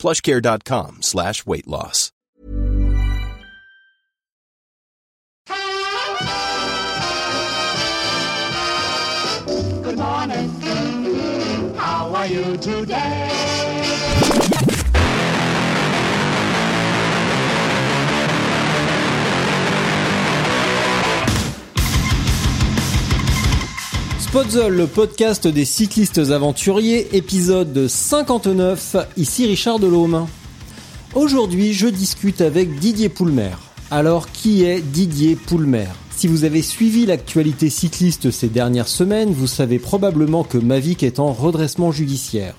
plushcare.com slash weight loss. Good morning. How are you today? Podzol, le podcast des cyclistes aventuriers, épisode 59, ici Richard Delhomme. Aujourd'hui, je discute avec Didier Poulmer. Alors, qui est Didier Poulmer? Si vous avez suivi l'actualité cycliste ces dernières semaines, vous savez probablement que Mavic est en redressement judiciaire.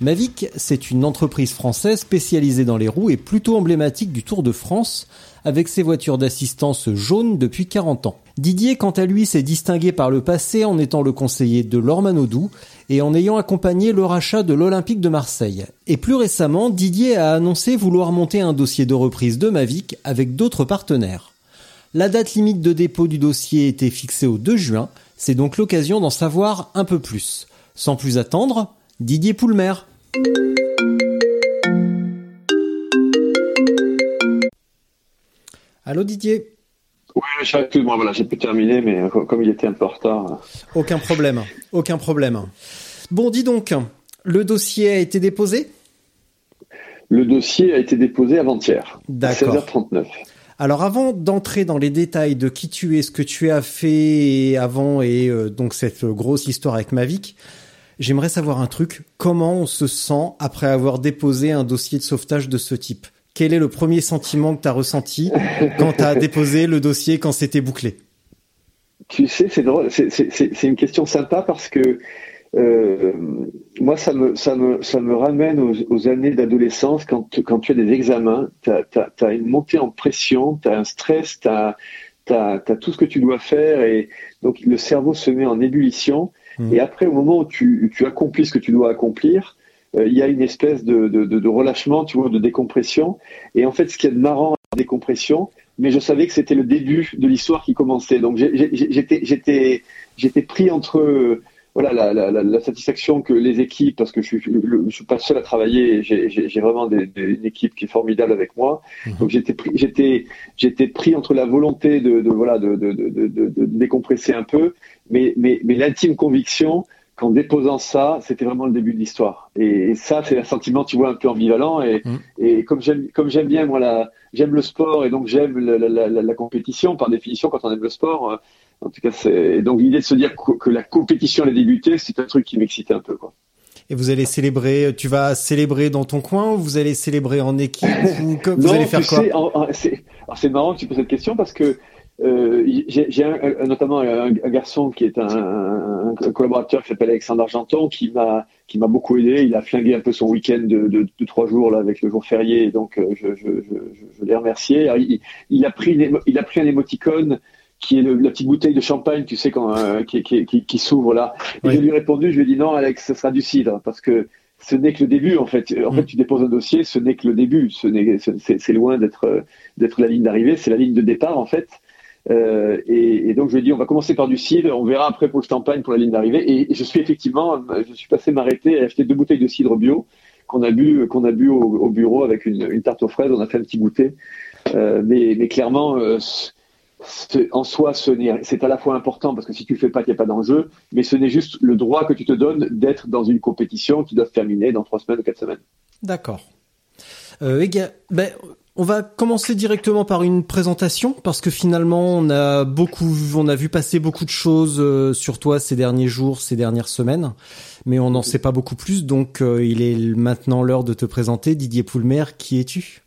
Mavic, c'est une entreprise française spécialisée dans les roues et plutôt emblématique du Tour de France, avec ses voitures d'assistance jaunes depuis 40 ans. Didier, quant à lui, s'est distingué par le passé en étant le conseiller de Lormanodou et en ayant accompagné le rachat de l'Olympique de Marseille. Et plus récemment, Didier a annoncé vouloir monter un dossier de reprise de Mavic avec d'autres partenaires. La date limite de dépôt du dossier était fixée au 2 juin, c'est donc l'occasion d'en savoir un peu plus. Sans plus attendre, Didier Poulmer. Allô Didier oui, excuse-moi, voilà, j'ai pu terminer, mais euh, comme il était un peu en retard. Euh. Aucun problème, aucun problème. Bon, dis donc, le dossier a été déposé? Le dossier a été déposé avant-hier, à 16h39. Alors avant d'entrer dans les détails de qui tu es, ce que tu as fait avant et euh, donc cette grosse histoire avec Mavic, j'aimerais savoir un truc. Comment on se sent après avoir déposé un dossier de sauvetage de ce type? Quel est le premier sentiment que tu as ressenti quand tu as déposé le dossier, quand c'était bouclé? Tu sais, c'est drôle, c'est une question sympa parce que euh, moi, ça me, ça me, ça me ramène aux, années d'adolescence quand, quand tu as des examens, tu as, une montée en pression, tu as un stress, tu as, as, tout ce que tu dois faire et donc le cerveau se met en ébullition. Mmh. Et après, au moment où tu, tu accomplis ce que tu dois accomplir, il y a une espèce de, de, de, relâchement, tu vois, de décompression. Et en fait, ce qui est marrant, la décompression, mais je savais que c'était le début de l'histoire qui commençait. Donc j'étais j'étais j'étais pris entre voilà la, la, la, satisfaction que les équipes, parce que je suis je suis pas seul à travailler, j'ai vraiment des, une équipe qui est formidable avec moi. Mhm. Donc j'étais pris j'étais j'étais pris entre la volonté de, de voilà de, de, de, de, décompresser un peu, mais mais mais l'intime conviction qu'en déposant ça, c'était vraiment le début de l'histoire. Et, ça, c'est un sentiment, tu vois, un peu ambivalent. Et, mm. et comme j'aime, comme j'aime bien, moi, j'aime le sport et donc j'aime la, la, la, la, compétition. Par définition, quand on aime le sport, euh, en tout cas, c'est donc l'idée de se dire que, la compétition allait débuter, c'est un truc qui m'excitait un peu, quoi. Et vous allez célébrer, tu vas célébrer dans ton coin ou vous allez célébrer en équipe ou vous allez faire quoi? C'est marrant que tu poses cette question parce que euh, j'ai notamment un, garçon qui est un, collaborateur qui s'appelle Alexandre Argenton qui m'a qui m'a beaucoup aidé. Il a flingué un peu son week-end de, de, de, trois jours là avec le jour férié, et donc euh, je, je, je, je l'ai remercié. il, il, a pris il a pris un émoticône qui est la petite bouteille de champagne, tu sais, quand, euh, qui, qui, qui, qui s'ouvre là. Et je lui ai répondu, je lui ai dit non, Alex, ce sera du cidre, parce que ce n'est que le début en fait. En mm. fait, tu déposes un dossier, ce n'est que le début. Ce n'est, c'est loin d'être d'être la ligne d'arrivée, c'est la ligne de départ en fait. Euh, et, donc je lui ai dit on va commencer par du cidre, on verra après pour le champagne pour la ligne d'arrivée. Et, je suis effectivement, je suis passé m'arrêter et acheter deux bouteilles de cidre bio qu'on a bu qu'on a bu au, bureau avec une, tarte aux fraises. On a fait un petit goûter. Euh, mais, mais, clairement, euh, en soi, c'est à la fois important parce que si tu le fais pas, il n'y a pas d'enjeu. Mais ce n'est juste le droit que tu te donnes d'être dans une compétition qui doit se terminer dans trois semaines ou quatre semaines. D'accord. Euh, ben, on va commencer directement par une présentation parce que finalement on a beaucoup, on a vu passer beaucoup de choses euh, sur toi ces derniers jours, ces dernières semaines, mais on n'en sait pas beaucoup plus. Donc euh, il est maintenant l'heure de te présenter, Didier Poulmer. Qui es-tu?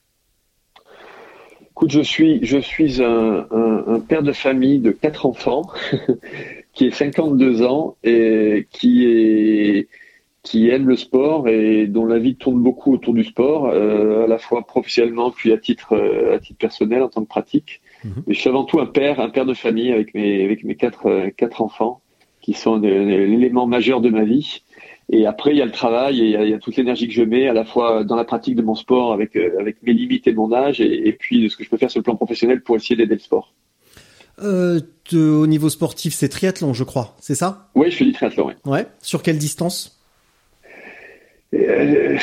Écoute, je suis, je suis un, un, père de famille de quatre enfants qui est 52 ans et qui est qui aime le sport et dont la vie tourne beaucoup autour du sport, euh, à la fois professionnellement puis à titre euh, à titre personnel en tant que pratique. Mhm. Mais je suis avant tout un père, un père de famille avec mes avec mes quatre euh, quatre enfants qui sont l'élément majeur de ma vie. Et après, il y a le travail et il y a, il y a toute l'énergie que je mets à la fois dans la pratique de mon sport avec avec mes limites et mon âge et, et puis de ce que je peux faire sur le plan professionnel pour essayer d'aider le sport. Euh, te- au niveau sportif, c'est triathlon, je crois, c'est ça? Oui, je fais du triathlon. Ouais. Ouais. Sur quelle distance? Euh,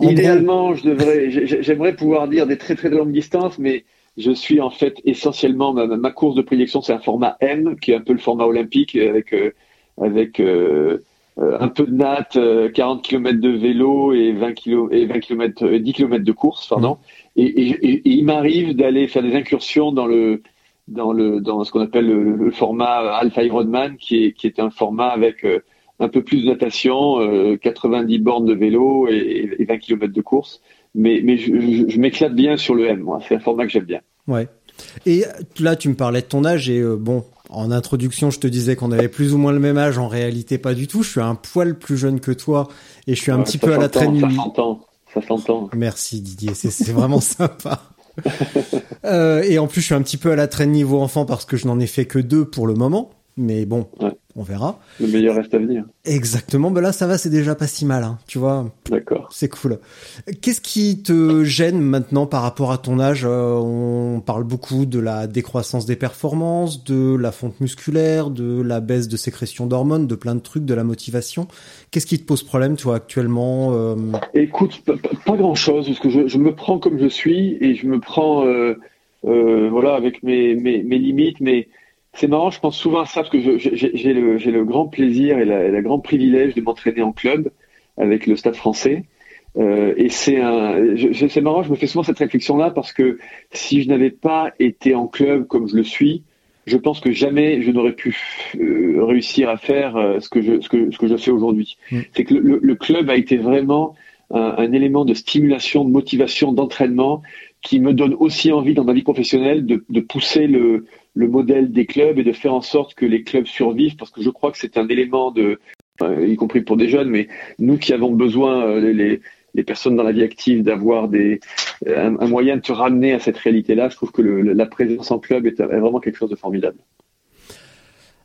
idéalement, je devrais, j'ai- j'aimerais pouvoir dire des très très longues distances, mais je suis en fait essentiellement ma, ma course de prédilection, c'est un format M, qui est un peu le format olympique avec euh, avec euh, un peu de natte, euh, 40 km de vélo et 20 km et 20 km, 10 km de course, pardon. Et, et, et- et il m'arrive d'aller faire des incursions dans le dans le dans ce qu'on appelle le, le format Alpha Ironman, qui est qui est un format avec un peu plus de natation, euh, 90 bornes de vélo et, et 20 km de course. Mais, mais je, je- je m'éclate bien sur le M, moi. C'est un format que j'aime bien. Ouais. Et là, tu me parlais de ton âge et euh, bon, en introduction, je te disais qu'on avait plus ou moins le même âge. En réalité, pas du tout. Je suis un poil plus jeune que toi et je suis un Ouais, petit peu à la traîne. Ça s'entend. Ça s'entend. Merci Didier, c'est c'est vraiment sympa. Euh, et en plus, je suis un petit peu à la traîne niveau enfant parce que je n'en ai fait que deux pour le moment. Mais bon, Ouais. on verra. Le meilleur reste à venir. Exactement. Ben là, ça va, c'est déjà pas si mal. hein, tu vois, D'accord. c'est cool. Qu'est-ce qui te gêne maintenant par rapport à ton âge? Euh, On parle beaucoup de la décroissance des performances, de la fonte musculaire, de la baisse de sécrétion d'hormones, de plein de trucs, de la motivation. Qu'est-ce qui te pose problème, toi, actuellement euh, Écoute, pas, grand-chose, parce que je, je me prends comme je suis et je me prends, euh, voilà, avec mes, mes, mes limites. Mais c'est marrant, je pense souvent à ça parce que j'ai le, grand plaisir et la- le grand privilège de m'entraîner en club avec le Stade Français. Euh, et c'est un, marrant, je me fais souvent cette réflexion-là parce que si je n'avais pas été en club comme je le suis, je pense que jamais je n'aurais pu euh, réussir à faire euh, ce que je, ce que, ce que je fais aujourd'hui. Mm. C'est que le, le- le club a été vraiment un, un élément de stimulation, de motivation, d'entraînement qui me donne aussi envie dans ma vie professionnelle de, de pousser le, le modèle des clubs et de faire en sorte que les clubs survivent parce que je crois que c'est un élément de, euh, y compris pour des jeunes, mais nous qui avons besoin, euh, les, les, personnes dans la vie active, d'avoir des, un, un moyen de te ramener à cette réalité-là, je trouve que le, la présence en club est, est vraiment quelque chose de formidable.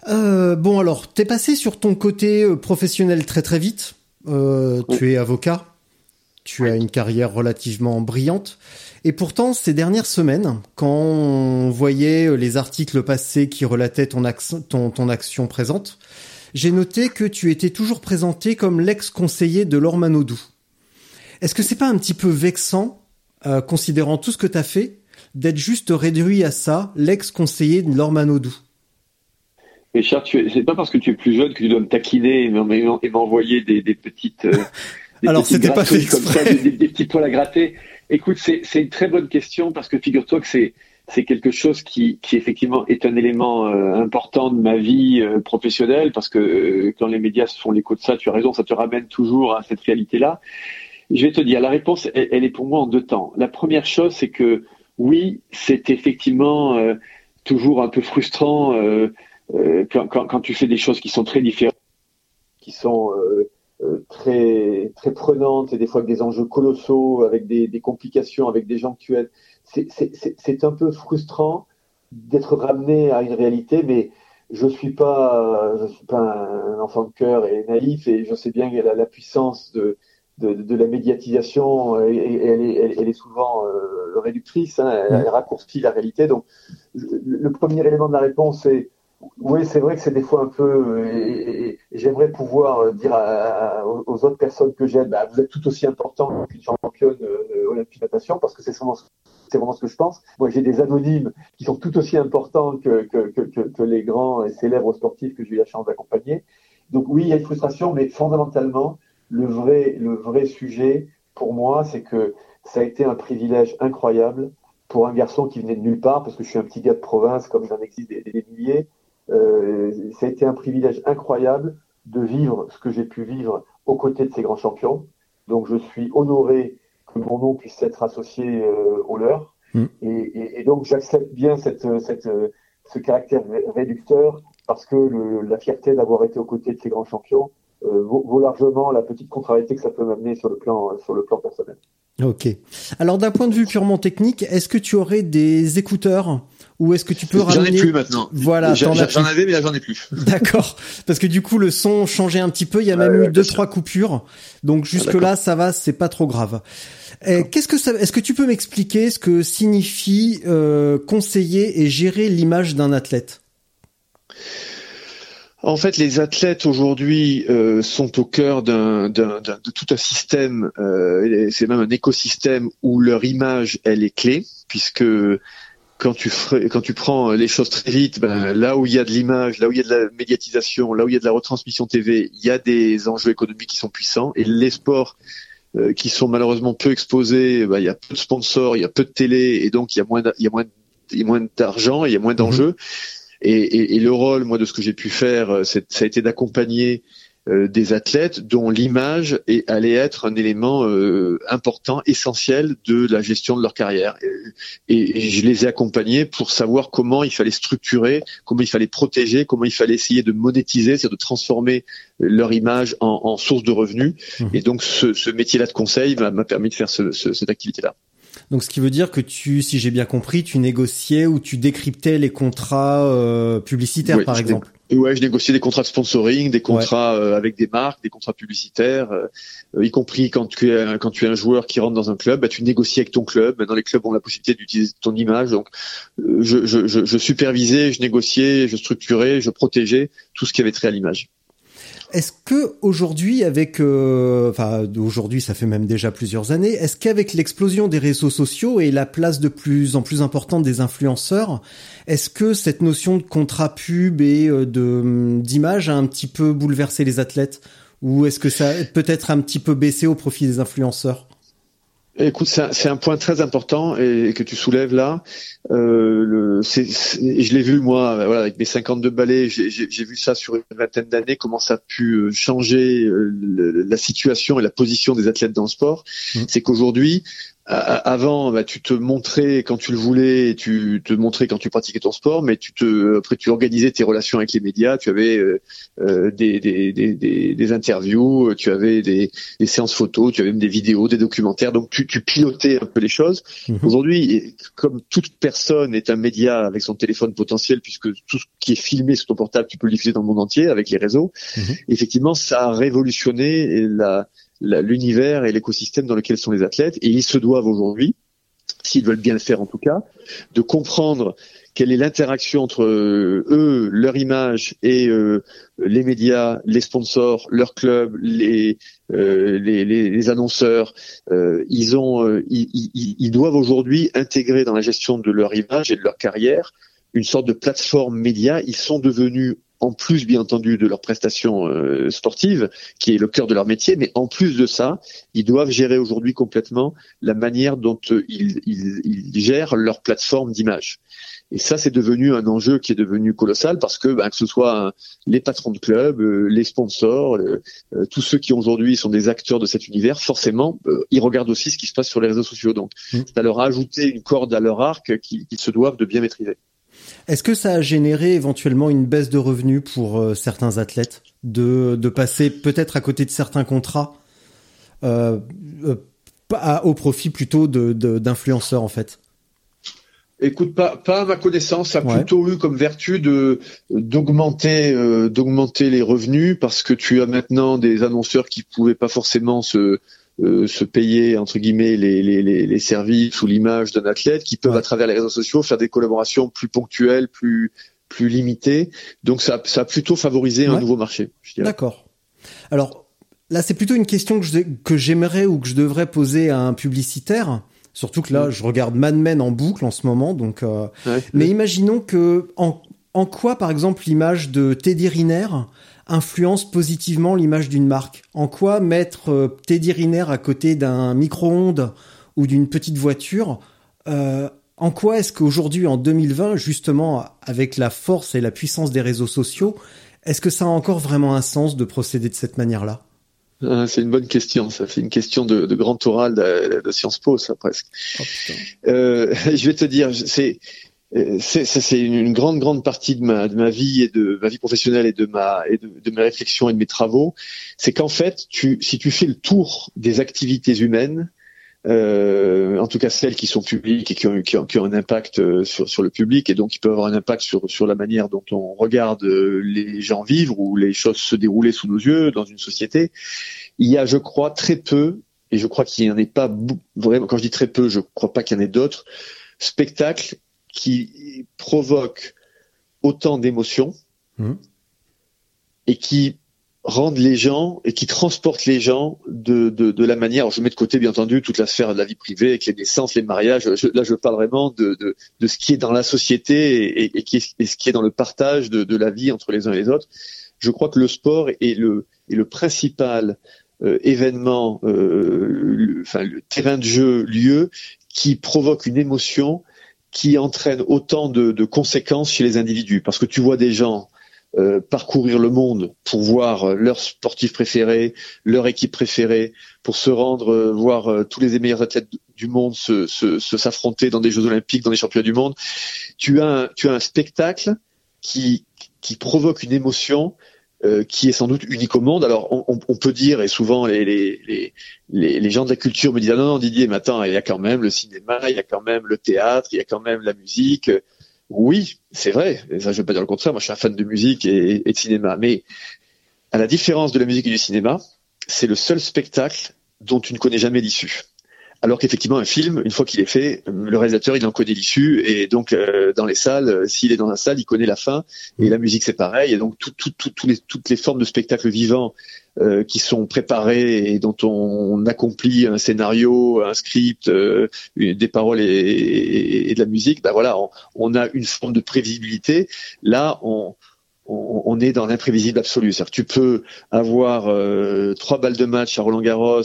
Euh, bon alors, t'es passé sur ton côté euh, professionnel très très vite. Euh, Oui. Tu es avocat. Tu as une carrière relativement brillante. Et pourtant, ces dernières semaines, quand on voyait euh, les articles passés qui relataient ton, action- ton, ton action présente, j'ai noté que tu étais toujours présenté comme l'ex-conseiller de Laure Manodou. Est-ce que c'est pas un petit peu vexant, euh, considérant tout ce que t'as fait, d'être juste réduit à ça, l'ex-conseiller de Laure Manodou? Mais tu es- c'est pas parce que tu es plus jeune que tu dois me taquiner et m'envoyer des, des petites. euh, des Alors, c'était pas fait comme ça, des, des- des petits poils à gratter. Écoute, c'est une très bonne question parce que figure-toi que c'est c'est quelque chose qui, qui effectivement est un élément euh, important de ma vie euh, professionnelle parce que euh, quand les médias se font l'écho de ça, tu as raison, ça te ramène toujours à cette réalité-là. Je vais te dire, la réponse, elle, elle est pour moi en deux temps. La première chose, c'est que oui, c'est effectivement toujours un peu frustrant quand, quand, quand tu fais des choses qui sont très différentes, qui sont très très prenantes et des fois avec des enjeux colossaux, avec des, des complications, avec des gens que tu aides. C'est- un peu frustrant d'être ramené à une réalité, mais je suis pas je suis pas un enfant de cœur et naïf et je sais bien la, la puissance de de, de la médiatisation et, et elle, est, elle, elle est souvent euh, réductrice, hein, elle, elle raccourcit la réalité. Donc le premier élément de la réponse c'est oui, c'est vrai que c'est des fois un peu. euh, j'aimerais pouvoir euh, dire aux autres personnes que j'aide, bah, vous êtes tout aussi important qu'une championne euh, olympique natation, parce que c'est vraiment, ce que je pense. Moi, j'ai des anonymes qui sont tout aussi importants que, les grands et célèbres sportifs que j'ai eu la chance d'accompagner. Donc oui, il y a une frustration, mais fondamentalement, le vrai, sujet pour moi, c'est que ça a été un privilège incroyable pour un garçon qui venait de nulle part, parce que je suis un petit gars de province, comme il en existe des milliers. Euh, ça a été un privilège incroyable de vivre ce que j'ai pu vivre aux côtés de ces grands champions. Donc je suis honoré que mon nom puisse être associé euh, au leur. Mm. Et, et, et donc j'accepte bien cette, cette, ce caractère ré- réducteur parce que le, la fierté d'avoir été aux côtés de ces grands champions vaut, vaut, largement la petite contrariété que ça peut m'amener sur le plan sur le plan personnel. Ok. Alors d'un point de vue purement technique, est-ce que tu aurais des écouteurs? Ou est-ce que tu peux ramener J'en ai plus maintenant. Voilà, j'en avais mais là j'en ai plus. D'accord. Parce que du coup le son changeait un petit peu, il y a même eu deux trois coupures. Donc jusque là ça va, c'est pas trop grave. Qu'est-ce que ça Est-ce que tu peux m'expliquer ce que signifie euh, conseiller et gérer l'image d'un athlète? En fait, les athlètes aujourd'hui euh, sont au cœur d'un, d'un, de tout un système, euh, c'est même un écosystème où leur image, elle est clé, puisque quand tu, quand tu prends les choses très vite, ben, là où il y a de l'image, là où il y a de la médiatisation, là où il y a de la retransmission TV, il y a des enjeux économiques qui sont puissants. Et les sports euh, qui sont malheureusement peu exposés, ben, il y a peu de sponsors, il y a peu de télé, et donc il y a moins, il y a moins, il y a moins d'argent, il y a moins d'enjeux. Mmh. Et, et, et, le rôle, moi, de ce que j'ai pu faire, euh, ça a été d'accompagner euh, des athlètes dont l'image allait être un élément euh, important, essentiel de la gestion de leur carrière. Et, et, je les ai accompagnés pour savoir comment il fallait structurer, comment il fallait protéger, comment il fallait essayer de monétiser, c'est-à-dire de transformer leur image en, en source de revenus. Mmh. Et donc, ce, ce métier-là de conseil m'a permis de faire ce, ce, cette activité-là. Donc ce qui veut dire que tu, si j'ai bien compris, tu négociais ou tu décryptais les contrats euh, publicitaires, par exemple. Ouais, je négociais des contrats de sponsoring, des contrats euh, avec des marques, des contrats publicitaires, euh, y compris quand tu es quand tu es un joueur qui rentre dans un club, bah, tu négocies avec ton club. Maintenant, les clubs ont la possibilité d'utiliser ton image, donc je, je, je, je supervisais, je négociais, je structurais, je protégeais tout ce qui avait trait à l'image. Est-ce que aujourd'hui, avec, euh, enfin aujourd'hui, ça fait même déjà plusieurs années, est-ce qu'avec l'explosion des réseaux sociaux et la place de plus en plus importante des influenceurs, est-ce que cette notion de contrat pub et euh, de hum, d'image a un petit peu bouleversé les athlètes, ou est-ce que ça peut-être un petit peu baissé au profit des influenceurs? Écoute, c'est un, point très important et, que tu soulèves là. Euh, le, je l'ai vu moi, voilà, avec mes 52 balais, j'ai vu ça sur une vingtaine d'années, comment ça a pu euh, changer euh, la situation et la position des athlètes dans le sport. Mmh. C'est qu'aujourd'hui, avant, bah, tu te montrais quand tu le voulais, tu te montrais quand tu pratiquais ton sport, mais tu te, après tu organisais tes relations avec les médias, tu avais euh, euh des, des, des, des, interviews, tu avais des, des, séances photos, tu avais même des vidéos, des documentaires, donc tu, tu pilotais un peu les choses. Mhm. Aujourd'hui, comme toute personne est un média avec son téléphone potentiel, puisque tout ce qui est filmé sur ton portable, tu peux le diffuser dans le monde entier avec les réseaux, mhm. effectivement, ça a révolutionné la l'univers et l'écosystème dans lequel sont les athlètes. Et ils se doivent aujourd'hui, s'ils veulent bien le faire en tout cas, de comprendre quelle est l'interaction entre euh, eux, leur image et euh, les médias, les sponsors, leurs clubs, les, euh, les, les, les, annonceurs. ils ont, ils, ils, ils doivent aujourd'hui intégrer dans la gestion de leur image et de leur carrière une sorte de plateforme média. Ils sont devenus en plus bien entendu de leurs prestations euh, sportives, qui est le cœur de leur métier, mais en plus de ça, ils doivent gérer aujourd'hui complètement la manière dont euh, ils, ils, ils, gèrent leur plateforme d'image. Et ça, c'est devenu un enjeu qui est devenu colossal parce que, ben, que ce soit les patrons de clubs, euh, les sponsors, tous ceux qui aujourd'hui sont des acteurs de cet univers, forcément, ils regardent aussi ce qui se passe sur les réseaux sociaux. Donc, mmh. ça leur a ajouté une corde à leur arc qu'ils se doivent de bien maîtriser. Est-ce que ça a généré éventuellement une baisse de revenus pour euh, certains athlètes de, de passer peut-être à côté de certains contrats euh, euh au profit plutôt d'influenceurs de, en fait? Écoute, pas, pas à ma connaissance, ça a plutôt eu comme vertu de d'augmenter euh, d'augmenter les revenus parce que tu as maintenant des annonceurs qui pouvaient pas forcément se euh, se payer entre guillemets les, les, les services ou l'image d'un athlète, qui peuvent à travers les réseaux sociaux faire des collaborations plus ponctuelles, plus plus limitées. Donc ça, ça a plutôt favorisé un nouveau marché. D'accord. Alors là, c'est plutôt une question que que j'aimerais ou que je devrais poser à un publicitaire. Surtout que là, je regarde Mad Men en boucle en ce moment, donc. Euh... mais imaginons que en, en quoi, par exemple, l'image de Teddy Riner influence positivement l'image d'une marque. En quoi mettre euh, Teddy Riner à côté d'un micro-ondes ou d'une petite voiture euh, En quoi est-ce qu'aujourd'hui, en 2020, justement, avec la force et la puissance des réseaux sociaux, est-ce que ça a encore vraiment un sens de procéder de cette manière-là? Ah, c'est une bonne question, ça. Fait une question de, de grand oral de, de, Sciences Po, ça presque. Oh, euh, je vais te dire, c'est c'est une grande grande partie de ma, de ma vie et de ma vie professionnelle et de ma et de, de mes réflexions et de mes travaux, c'est qu'en fait, tu, si tu fais le tour des activités humaines, euh, en tout cas celles qui sont publiques et qui ont, qui ont, qui ont un impact euh, sur, sur, le public et donc qui peuvent avoir un impact sur, sur la manière dont on regarde euh, les gens vivre ou les choses se dérouler sous nos yeux dans une société. Il y a, je crois, très peu, et je crois qu'il n'y en ait pas vraiment, quand je dis très peu, je crois pas qu'il y en ait d'autres, spectacles qui provoquent autant d'émotions mmh. et qui rendent les gens et qui transportent les gens de, de, de, la manière. je mets de côté bien entendu toute la sphère de la vie privée avec les naissances, les mariages. là, je parle vraiment de, de, de, ce qui est dans la société et, et, qui est, et ce qui est dans le partage de, de, la vie entre les uns et les autres. Je crois que le sport est le, est le principal euh, événement, euh, le, enfin le terrain de jeu, lieu qui provoque une émotion qui entraîne autant de, de conséquences chez les individus. Parce que tu vois des gens euh, parcourir le monde pour voir euh, leurs sportifs préférés, leur équipe préférée, pour se rendre euh, voir tous les meilleurs athlètes du monde se, se, s'affronter dans des Jeux Olympiques, dans des championnats du monde. Tu as un, tu as un spectacle qui, qui provoque une émotion qui est sans doute unique au monde. Alors on, on peut dire, et souvent les, les, les, les, gens de la culture me disent ah non, non Didier, mais attends, il y a quand même le cinéma, il y a quand même le théâtre, il y a quand même la musique. Oui, c'est vrai. Et ça, je ne veux pas dire le contraire. Moi, je suis un fan de musique et, de cinéma. Mais à la différence de la musique et du cinéma, c'est le seul spectacle dont tu ne connais jamais l'issue. Alors qu'effectivement, un film, une fois qu'il est fait, le réalisateur, il en connaît l'issue. Et donc, euh, dans les salles, euh, s'il est dans la salle, il connaît la fin. Et la musique, c'est pareil. Et donc, les, toutes les formes de spectacle vivant euh, qui sont préparés et dont on, accomplit un scénario, un script, euh, des paroles et, de la musique, ben voilà, on, a une forme de prévisibilité. Là, on, on, est dans l'imprévisible absolu. C'est-à-dire tu peux avoir euh, trois balles de match à Roland Garros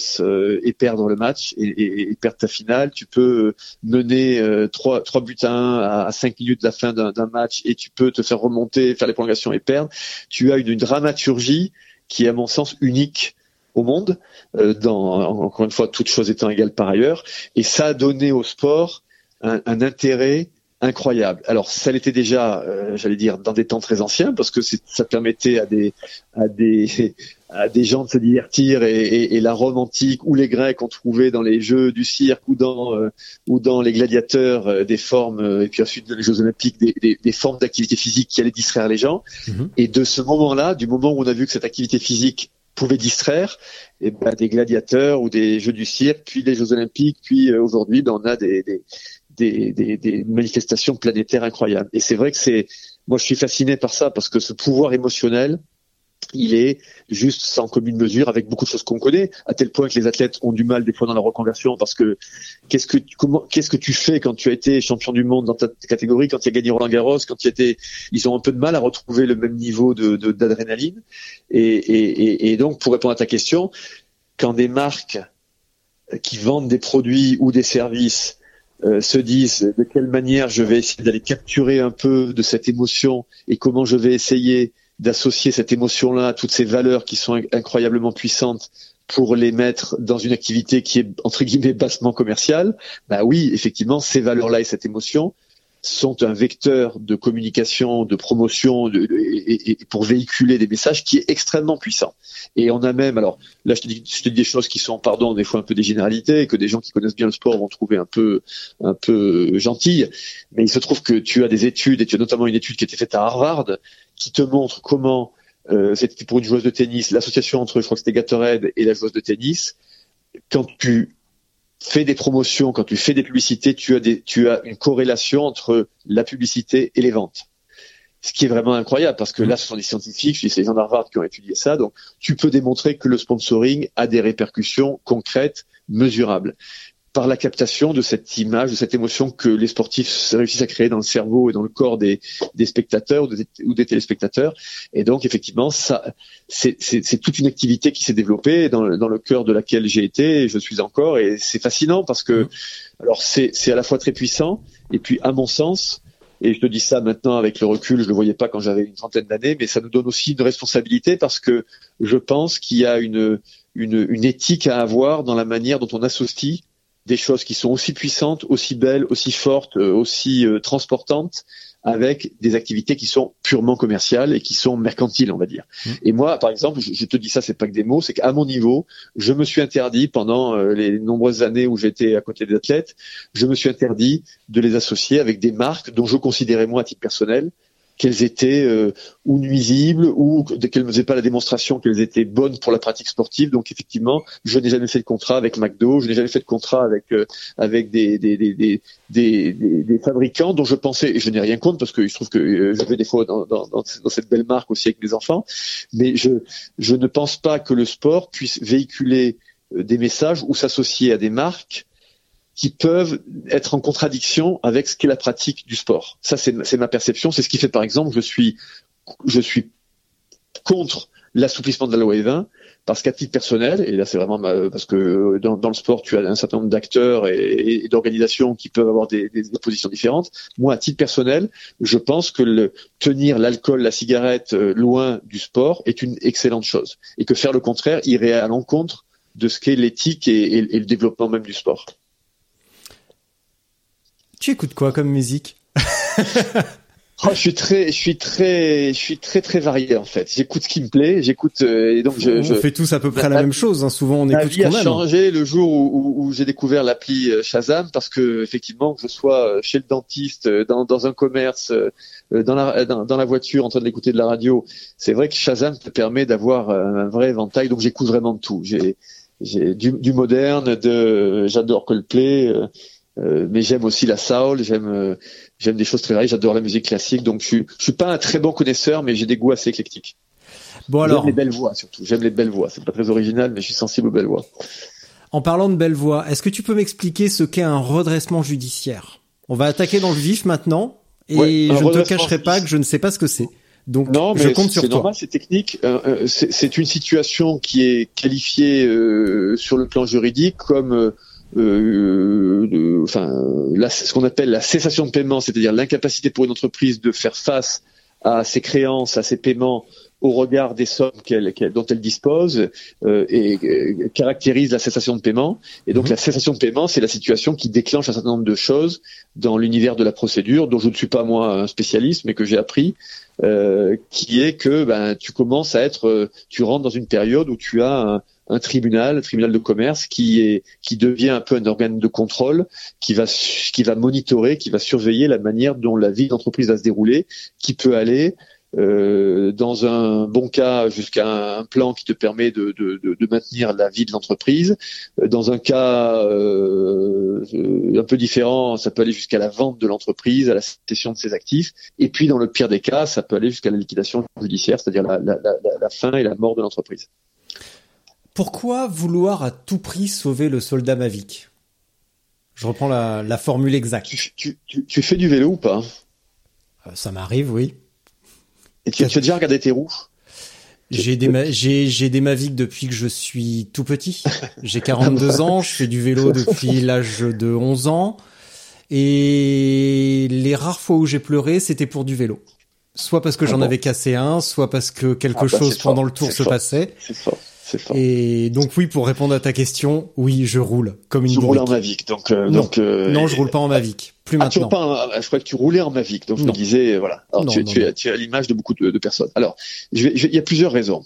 et perdre le match et, perdre ta finale. Tu peux mener trois, buts à un à, cinq minutes de la fin d'un match et tu peux te faire remonter, faire les prolongations et perdre. Tu as une dramaturgie qui est à mon sens unique au monde, euh, dans, encore une fois, toutes choses étant égales par ailleurs, et ça a donné au sport un intérêt incroyable. Alors ça l'était déjà, euh, j'allais dire, dans des temps très anciens, parce que ça permettait à des, à des, à des gens de se divertir et, et, et, la Rome antique ou les Grecs ont trouvé dans les jeux du cirque ou dans euh, ou dans les gladiateurs euh, des formes et puis ensuite dans les Jeux olympiques des, des, des formes d'activité physique qui allaient distraire les gens. Mhm. Et de ce moment-là, du moment où on a vu que cette activité physique pouvait distraire, et eh ben, des gladiateurs ou des Jeux du cirque, puis les Jeux olympiques, puis aujourd'hui, ben, on a des, des des, manifestations planétaires incroyables. Et c'est vrai que c'est, moi je suis fasciné par ça parce que ce pouvoir émotionnel, il est juste sans commune mesure avec beaucoup de choses qu'on connaît, à tel point que les athlètes ont du mal des fois dans la reconversion parce que qu'est-ce que comment qu'est-ce que tu fais quand tu as été champion du monde dans ta catégorie, quand tu as gagné Roland Garros, quand tu as été, ils ont un peu de mal à retrouver le même niveau de d'adrénaline. Et, et, et donc pour répondre à ta question, quand des marques qui vendent des produits ou des services euh, se disent de quelle manière je vais essayer d'aller capturer un peu de cette émotion et comment je vais essayer d'associer cette émotion-là à toutes ces valeurs qui sont incroyablement puissantes pour les mettre dans une activité qui est entre guillemets bassement commerciale, bah oui, effectivement, ces valeurs-là et cette émotion, sont un vecteur de communication, de promotion, de, et, pour véhiculer des messages qui est extrêmement puissant. Et on a même, alors là je te dis, je te dis des choses qui sont, pardon, des fois un peu des généralités, et que des gens qui connaissent bien le sport vont trouver un peu, un peu gentilles, mais il se trouve que tu as des études, et tu as notamment une étude qui a été faite à Harvard, qui te montre comment, euh, c'était pour une joueuse de tennis, l'association entre, je crois que c'était Gatorade et la joueuse de tennis, quand tu fais des promotions, quand tu fais des publicités, tu as, une corrélation entre la publicité et les ventes. Ce qui est vraiment incroyable parce que là, ce sont des scientifiques, c'est les gens d'Harvard qui ont étudié ça, donc tu peux démontrer que le sponsoring a des répercussions concrètes, mesurables par la captation de cette image, de cette émotion que les sportifs réussissent à créer dans le cerveau et dans le corps des, des spectateurs ou des, téléspectateurs. Et donc, effectivement, ça, c'est toute une activité qui s'est développée dans, dans, le cœur de laquelle j'ai été et je suis encore. Et c'est fascinant parce que, alors, c'est à la fois très puissant et puis, à mon sens, et je te dis ça maintenant avec le recul, je le voyais pas quand j'avais une trentaine d'années, mais ça nous donne aussi une responsabilité parce que je pense qu'il y a une, une, une éthique à avoir dans la manière dont on associe des choses qui sont aussi puissantes, aussi belles, aussi fortes, aussi transportantes avec des activités qui sont purement commerciales et qui sont mercantiles, on va dire. Mmh. Et moi, par exemple, je, te dis ça, c'est pas que des mots, c'est qu'à mon niveau, je me suis interdit pendant euh, les nombreuses années où j'étais à côté des athlètes, je me suis interdit de les associer avec des marques dont je considérais moi à titre personnel qu'elles étaient euh, ou nuisibles ou qu'elles ne faisaient pas la démonstration qu'elles étaient bonnes pour la pratique sportive. Donc effectivement, je n'ai jamais fait de contrat avec McDo, je n'ai jamais fait de contrat avec euh, avec des des, des, des, des, fabricants dont je pensais, et je n'ai rien contre parce que je trouve que euh, je vais des fois dans, cette belle marque aussi avec mes enfants, mais je je ne pense pas que le sport puisse véhiculer des messages ou s'associer à des marques qui peuvent être en contradiction avec ce qu'est la pratique du sport. Ça, c'est ma perception. C'est ce qui fait, par exemple, je suis, je suis contre l'assouplissement de la loi E20 parce qu'à titre personnel, et là c'est vraiment parce que dans, dans, le sport tu as un certain nombre d'acteurs et, d'organisations qui peuvent avoir des, positions différentes. Moi, à titre personnel, je pense que le, tenir l'alcool, la cigarette euh, loin du sport est une excellente chose et que faire le contraire irait à l'encontre de ce qu'est l'éthique et le développement même du sport. Tu écoutes quoi comme musique? Oh, je suis très, je suis très, je suis très très varié en fait. J'écoute ce qui me plaît, j'écoute euh, et donc je. On fait tous à peu près la même chose. Hein. Souvent, on écoute ce qu'on a changé le jour où, où, j'ai découvert l'appli euh, Shazam parce que effectivement, que je sois euh, chez le dentiste, dans, dans un commerce, dans la dans, la voiture, en train d'écouter de la radio, c'est vrai que Shazam te permet d'avoir un vrai éventail. Donc j'écoute vraiment de tout. J'ai j'ai du, du moderne, de j'adore Coldplay. Euh, mais j'aime aussi la soul, j'aime euh, j'aime des choses très variées, j'adore la musique classique, donc je suis je suis pas un très bon connaisseur, mais j'ai des goûts assez éclectiques. Bon alors, j'aime les belles voix surtout, j'aime les belles voix. C'est pas très original, mais je suis sensible aux belles voix. En parlant de belles voix, est-ce que tu peux m'expliquer ce qu'est un redressement judiciaire? On va attaquer dans le vif maintenant, et je ne te cacherai pas que je ne sais pas ce que c'est. Donc, non, mais je compte sur toi. C'est technique. Euh, c'est une situation qui est qualifiée sur le plan juridique comme euh, enfin, ce qu'on appelle la cessation de paiement, c'est-à-dire l'incapacité pour une entreprise de faire face à ses créances, à ses paiements au regard des sommes dont elle dispose euh, et euh, caractérise la cessation de paiement. Et donc mhm. la cessation de paiement, c'est la situation qui déclenche un certain nombre de choses dans l'univers de la procédure, dont je ne suis pas moi un spécialiste, mais que j'ai appris, euh, qui est que ben, tu commences à être, tu rentres dans une période où tu as un, un tribunal, un tribunal de commerce qui est qui devient un peu un organe de contrôle, qui va qui va monitorer, qui va surveiller la manière dont la vie d'entreprise va se dérouler, qui peut aller euh, dans un bon cas jusqu'à un plan qui te permet de, de, de, maintenir la vie de l'entreprise. Dans un cas euh, un peu différent, ça peut aller jusqu'à la vente de l'entreprise, à la cession de ses actifs. Et puis dans le pire des cas, ça peut aller jusqu'à la liquidation judiciaire, c'est-à-dire la, la, la, la fin et la mort de l'entreprise. Pourquoi vouloir à tout prix sauver le soldat Mavic? Je reprends la, formule exacte. Tu, fais du vélo ou pas? Euh, Ça m'arrive, oui. Et tu, as déjà regardé tes roues? J'ai des, j'ai, des Mavic depuis que je suis tout petit. J'ai 42 ans, je fais du vélo depuis l'âge de 11 ans. Et les rares fois où j'ai pleuré, c'était pour du vélo. Soit parce que j'en ah avais cassé un, soit parce que quelque ah bah, chose pendant le tour se passait. Et donc oui, pour répondre à ta question, oui, je roule comme une. Je roule en Mavic, donc euh, non, donc euh, non, je roule pas en Mavic, plus ah, maintenant. Pas je crois que tu roulais en Mavic, donc je me disais voilà. tu, tu, tu, as l'image de beaucoup de, personnes. Alors, je vais, il y a plusieurs raisons.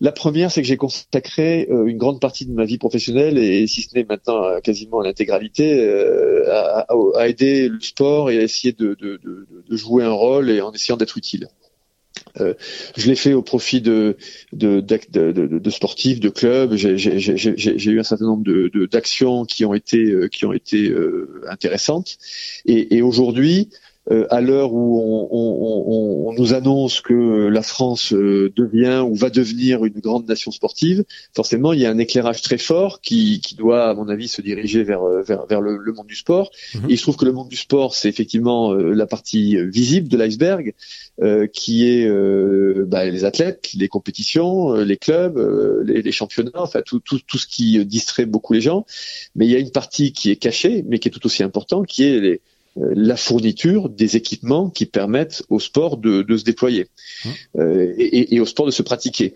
La première, c'est que j'ai consacré euh, une grande partie de ma vie professionnelle et si ce n'est maintenant quasiment l'intégralité à, à, à, aider le sport et à essayer de, de, de, de jouer un rôle et en essayant d'être utile. Euh, je l'ai fait au profit de, de, de, de sportifs, de clubs. J'ai eu un certain nombre d'actions qui ont été, euh, qui ont été euh, intéressantes. Et, et aujourd'hui, euh, à l'heure où on, on, on, nous annonce que la France euh, devient ou va devenir une grande nation sportive, forcément il y a un éclairage très fort qui, qui doit, à mon avis, se diriger vers, euh, vers, vers le, monde du sport. Mhm. Et il se trouve que le monde du sport, c'est effectivement la partie visible de l'iceberg, qui est bah, les athlètes, les compétitions, les clubs, les, les, championnats, enfin tout, tout, tout ce qui distrait beaucoup les gens. Mais il y a une partie qui est cachée, mais qui est tout aussi importante, qui est les euh, la fourniture des équipements qui permettent au sport de, se déployer mmh. euh, et, au sport de se pratiquer.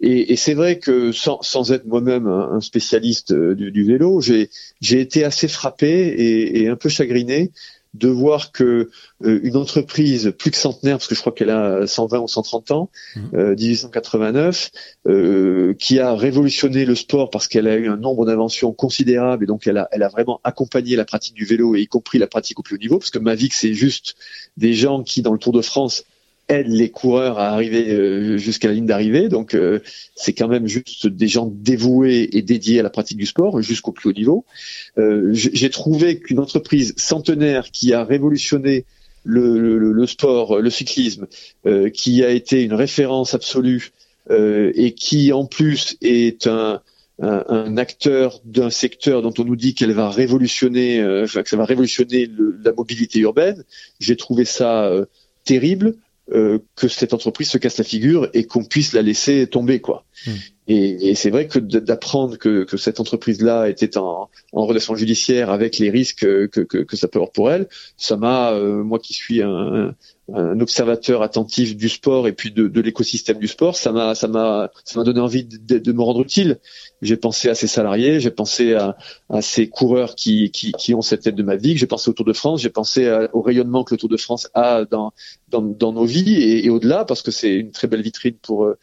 Et, c'est vrai que sans, être moi-même un, spécialiste euh, du, vélo, j'ai été assez frappé et, et, un peu chagriné de voir que euh, une entreprise plus que centenaire, parce que je crois qu'elle a 120 ou 130 ans, 1889, mmh. euh, euh, qui a révolutionné le sport parce qu'elle a eu un nombre d'inventions considérables et donc elle a, elle a vraiment accompagné la pratique du vélo et y compris la pratique au plus haut niveau, parce que Mavic c'est juste des gens qui dans le Tour de France aide les coureurs à arriver euh, jusqu'à la ligne d'arrivée. Donc euh, c'est quand même juste des gens dévoués et dédiés à la pratique du sport jusqu'au plus haut niveau. Euh, j'ai trouvé qu'une entreprise centenaire qui a révolutionné le, le, sport, le cyclisme, qui a été une référence absolue et qui en plus est un, un, acteur d'un secteur dont on nous dit qu'elle va révolutionner, que ça va révolutionner la mobilité urbaine. J'ai trouvé ça terrible. Euh, que cette entreprise se casse la figure et qu'on puisse la laisser tomber quoi. Hmm. Et, et c'est vrai que d'apprendre que, que, cette entreprise-là était en, en, relation judiciaire avec les risques que, que, que ça peut avoir pour elle, ça m'a, euh, moi qui suis un, un, observateur attentif du sport et puis de, de l'écosystème du sport, ça m'a, ça m'a, ça m'a donné envie de, de, me rendre utile. J'ai pensé à ces salariés, j'ai pensé à, à ces coureurs qui, qui, qui, ont cette tête de ma vie, j'ai pensé au Tour de France, j'ai pensé au rayonnement que le Tour de France a dans, dans, dans nos vies et, et au-delà parce que c'est une très belle vitrine pour euh,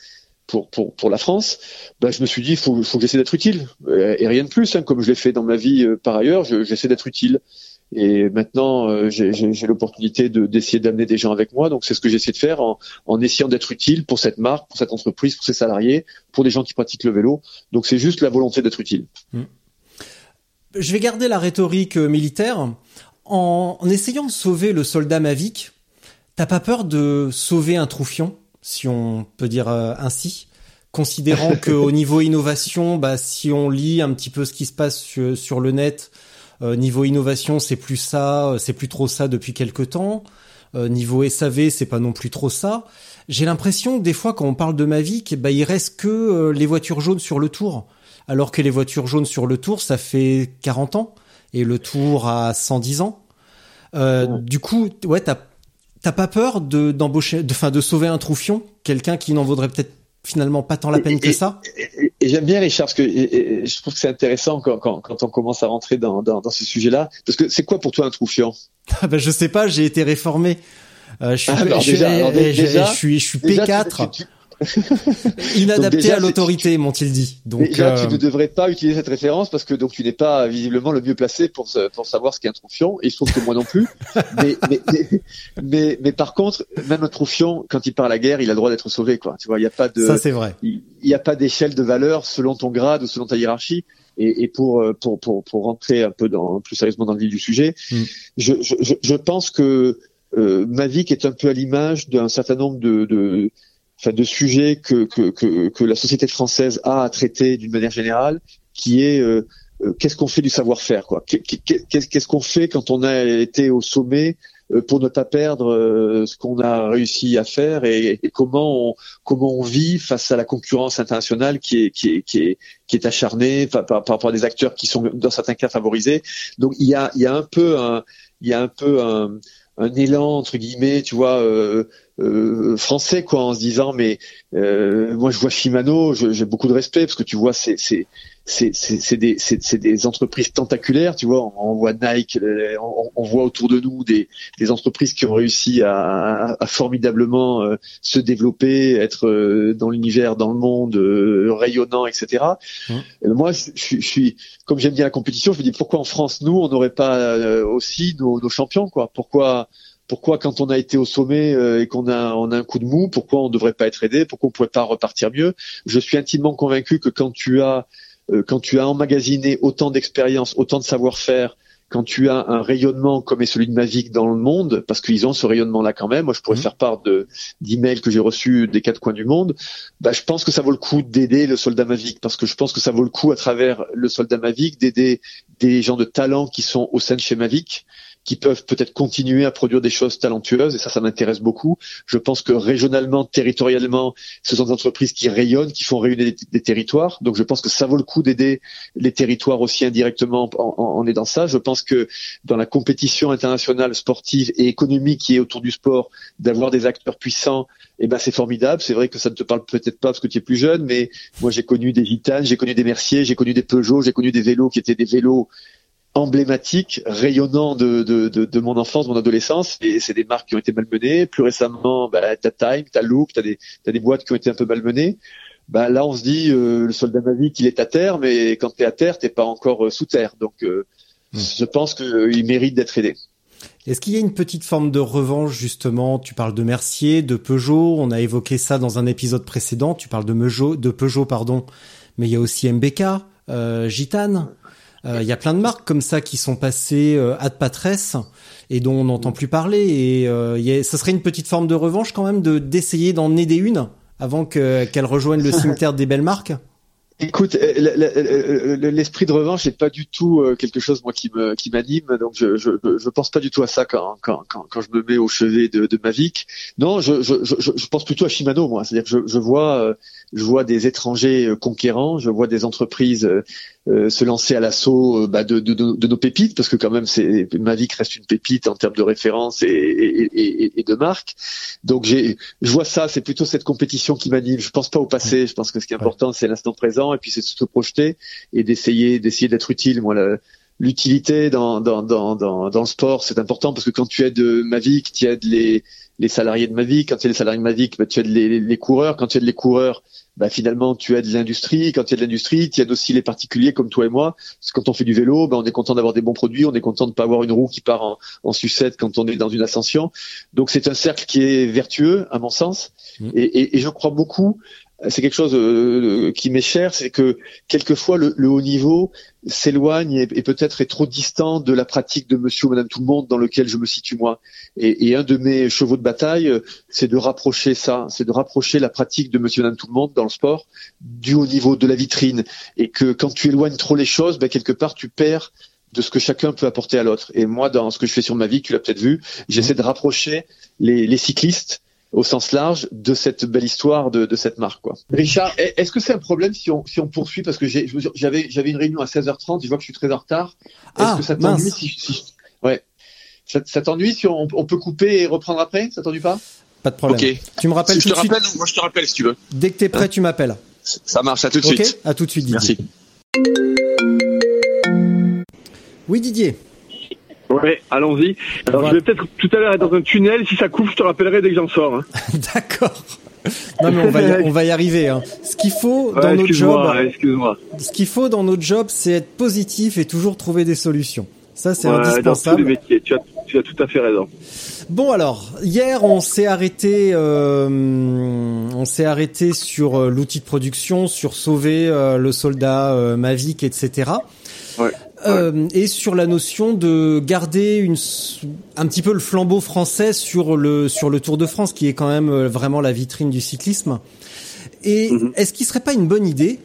pour, la France, bah, je me suis dit, il faut, que j'essaie d'être utile. Et rien de plus, hein, comme je l'ai fait dans ma vie euh, par ailleurs, j'essaie d'être utile. Et maintenant, euh, j'ai l'opportunité d'essayer d'amener des gens avec moi. Donc, c'est ce que j'essaie de faire en, essayant d'être utile pour cette marque, pour cette entreprise, pour ses salariés, pour des gens qui pratiquent le vélo. Donc, c'est juste la volonté d'être utile. Mmh. Je vais garder la rhétorique euh, militaire. En, en essayant de sauver le soldat Mavic, t'as pas peur de sauver un troufion? Si on peut dire euh, ainsi, considérant qu'au niveau innovation, bah, si on lit un petit peu ce qui se passe sur, le net, euh, niveau innovation, c'est plus ça, euh, c'est plus trop ça depuis quelque temps. niveau SAV, c'est pas non plus trop ça. J'ai l'impression que des fois, quand on parle de Mavic, bah, il reste que les voitures jaunes sur le Tour, alors que les voitures jaunes sur le Tour, ça fait 40 ans et le Tour a 110 ans. Du coup, ouais, t'as T'as pas peur de d'embaucher, de, fin, de sauver un troufion, quelqu'un qui n'en vaudrait peut-être finalement pas tant la peine que ça? Et, j'aime bien Richard, parce que je trouve que c'est intéressant quand, quand, quand, on commence à rentrer dans, dans, dans ce sujet-là. Parce que c'est quoi pour toi un troufion? Ah ben, Je sais pas, j'ai été réformé. Euh, je, suis, ah, je, suis, je suis P4. Inadapté à l'autorité, m'ont-ils dit. Donc tu euh, ne devrais pas utiliser cette référence parce que donc tu n'es pas visiblement le mieux placé pour pour savoir ce qu'est un troufion. Et il se trouve que moi non plus. mais, mais, mais, mais, par contre, même un troufion, quand il part à la guerre, il a le droit d'être sauvé, quoi. Tu vois, il n'y a pas de. Ça c'est vrai. Il n'y a pas d'échelle de valeur selon ton grade ou selon ta hiérarchie. Et, et pour, euh, pour, pour, pour rentrer un peu dans, plus sérieusement dans le vif du sujet, mm. je, je, je, pense que euh, Mavic est un peu à l'image d'un certain nombre de, de enfin de sujets que, que, que, que, la société française a à traiter d'une manière générale, qui est euh, euh, qu'est-ce qu'on fait du savoir-faire, quoi? Qu'est-ce qu'on fait quand on a été au sommet euh, pour ne pas perdre ce qu'on a réussi à faire et, comment on comment on vit face à la concurrence internationale qui est qui est qui est, qui est acharnée par, par, rapport à des acteurs qui sont dans certains cas favorisés. Donc il y a il y a un peu un il y a un peu un un élan entre guillemets, tu vois, euh, euh, français quoi, en se disant mais euh, moi je vois Shimano, j'ai beaucoup de respect parce que tu vois c'est c'est c'est des, des entreprises tentaculaires, tu vois. On, voit Nike, euh, on, voit autour de nous des, des entreprises qui ont réussi à, à, formidablement euh, se développer, être euh, dans l'univers, dans le monde, rayonnant, etc. Mmh. moi, je, je, suis, comme j'aime bien la compétition, je me dis pourquoi en France, nous, on n'aurait pas aussi nos, nos, champions, quoi? Pourquoi pourquoi quand on a été au sommet et qu'on a on a un coup de mou, pourquoi on ne devrait pas être aidé, pourquoi on ne pourrait pas repartir mieux Je suis intimement convaincu que quand tu as euh, quand tu as emmagasiné autant d'expérience, autant de savoir-faire, quand tu as un rayonnement comme est celui de Mavic dans le monde, parce qu'ils ont ce rayonnement-là quand même, moi je pourrais mmh. faire part de d'emails que j'ai reçus des quatre coins du monde, bah, je pense que ça vaut le coup d'aider le soldat Mavic, parce que je pense que ça vaut le coup à travers le soldat Mavic d'aider des gens de talent qui sont au sein de chez Mavic, qui peuvent peut-être continuer à produire des choses talentueuses et ça, ça m'intéresse beaucoup. Je pense que régionalement, territorialement, ce sont des entreprises qui rayonnent, qui font rayonner des, territoires. Donc je pense que ça vaut le coup d'aider les territoires aussi indirectement en, aidant ça. Je pense que dans la compétition internationale sportive et économique qui est autour du sport, d'avoir des acteurs puissants, eh ben c'est formidable. C'est vrai que ça ne te parle peut-être pas parce que tu es plus jeune, mais moi j'ai connu des Gitanes, j'ai connu des Mercier, j'ai connu des Peugeot, j'ai connu des vélos qui étaient des vélos emblématiques, rayonnants de, de, de, de mon enfance, mon adolescence, et c'est des marques qui ont été malmenées. Plus récemment, bah, t'as Time, t'as Look, t'as des, as des boîtes qui ont été un peu malmenées. Bah, là, on se dit, euh, le soldat Mavic, il est à terre, mais quand t'es à terre, t'es pas encore euh, sous terre. Donc, euh, hmm. je pense qu'il mérite d'être aidé. Est-ce qu'il y a une petite forme de revanche justement? Tu parles de Mercier, de Peugeot, on a évoqué ça dans un épisode précédent. Tu parles de Peugeot, de Peugeot pardon, mais il y a aussi MBK, euh, Gitane. Euh, il y a plein de marques comme ça qui sont passées euh, ad patresse et dont on n'entend plus parler. Et euh, ça serait une petite forme de revanche quand même de d'essayer d'en aider une avant que qu'elle rejoigne le cimetière des belles marques? Écoute, l'esprit de revanche n'est pas du tout quelque chose moi qui me qui m'anime, donc je, je je pense pas du tout à ça quand quand quand, quand je me mets au chevet de, de Mavic. Non, je, je je je pense plutôt à Shimano moi, c'est-à-dire que je, je vois je vois des étrangers conquérants, je vois des entreprises euh, se lancer à l'assaut euh, bah, de, de, de, nos pépites, parce que quand même, c'est Mavic reste une pépite en termes de référence et, et, et, de marque. Donc j'ai, je vois ça, c'est plutôt cette compétition qui m'anime. Je pense pas au passé. Je pense que ce qui est important, c'est l'instant présent, et puis c'est de se projeter et d'essayer, d'essayer d'être utile. Moi, l'utilité dans, dans, dans, dans, dans le sport, c'est important parce que quand tu aides Mavic, tu aides les les salariés de Mavic. Quand tu es les salariés de Mavic, bah, tu aides les, les, coureurs. Quand tu aides les coureurs, bah, finalement, tu aides l'industrie. Quand tu aides l'industrie, tu aides aussi les particuliers comme toi et moi. Parce que quand on fait du vélo, bah, on est content d'avoir des bons produits. On est content de ne pas avoir une roue qui part en, en sucette quand on est dans une ascension. Donc, c'est un cercle qui est vertueux, à mon sens. Mmh. Et, et, et, je crois beaucoup c'est quelque chose euh, qui m'est cher, c'est que quelquefois le, haut niveau s'éloigne et, peut-être est trop distant de la pratique de Monsieur ou Madame Tout le Monde dans lequel je me situe moi. Et, et un de mes chevaux de bataille, c'est de rapprocher ça, c'est de rapprocher la pratique de Monsieur ou Madame Tout le Monde dans le sport du haut niveau de la vitrine, et que quand tu éloignes trop les choses, ben, quelque part tu perds de ce que chacun peut apporter à l'autre. Et moi, dans ce que je fais sur ma vie, tu l'as peut-être vu, j'essaie de rapprocher les, les cyclistes au sens large de cette belle histoire de, de cette marque. Quoi. Richard, est-ce que c'est un problème si on, si on poursuit? Parce que j'avais j'avais une réunion à 16h30, je vois que je suis très en retard. Est-ce ah, que ça t'ennuie si, si, ouais. Ça, ça t'ennuie si on, on, peut couper et reprendre après? Ça t'ennuie pas? Pas de problème. Ok. Tu me rappelles si tout je te rappelle, moi je te rappelle si tu veux. Dès que t'es prêt, tu m'appelles. Ça marche. À tout de okay suite. À tout de suite. Didier. Merci. Oui, Didier. Ouais, allons-y. Alors je vais peut-être tout à l'heure être dans un tunnel. Si ça coupe, je te rappellerai dès que j'en sors. Hein. D'accord. Non mais on va y, on va y arriver. Hein. Ce qu'il faut dans notre job, ce qu'il faut dans notre job, c'est être positif et toujours trouver des solutions. Ça c'est indispensable. Dans tous les métiers, tu as, tu as tout à fait raison. Bon alors, hier on s'est arrêté, euh, on s'est arrêté sur euh, l'outil de production, sur sauver euh, le soldat euh, Mavic, etc. Ouais. Euh, et sur la notion de garder une, un petit peu le flambeau français sur le sur le Tour de France, qui est quand même euh, vraiment la vitrine du cyclisme. Et mhm. est-ce qu'il serait pas une bonne idée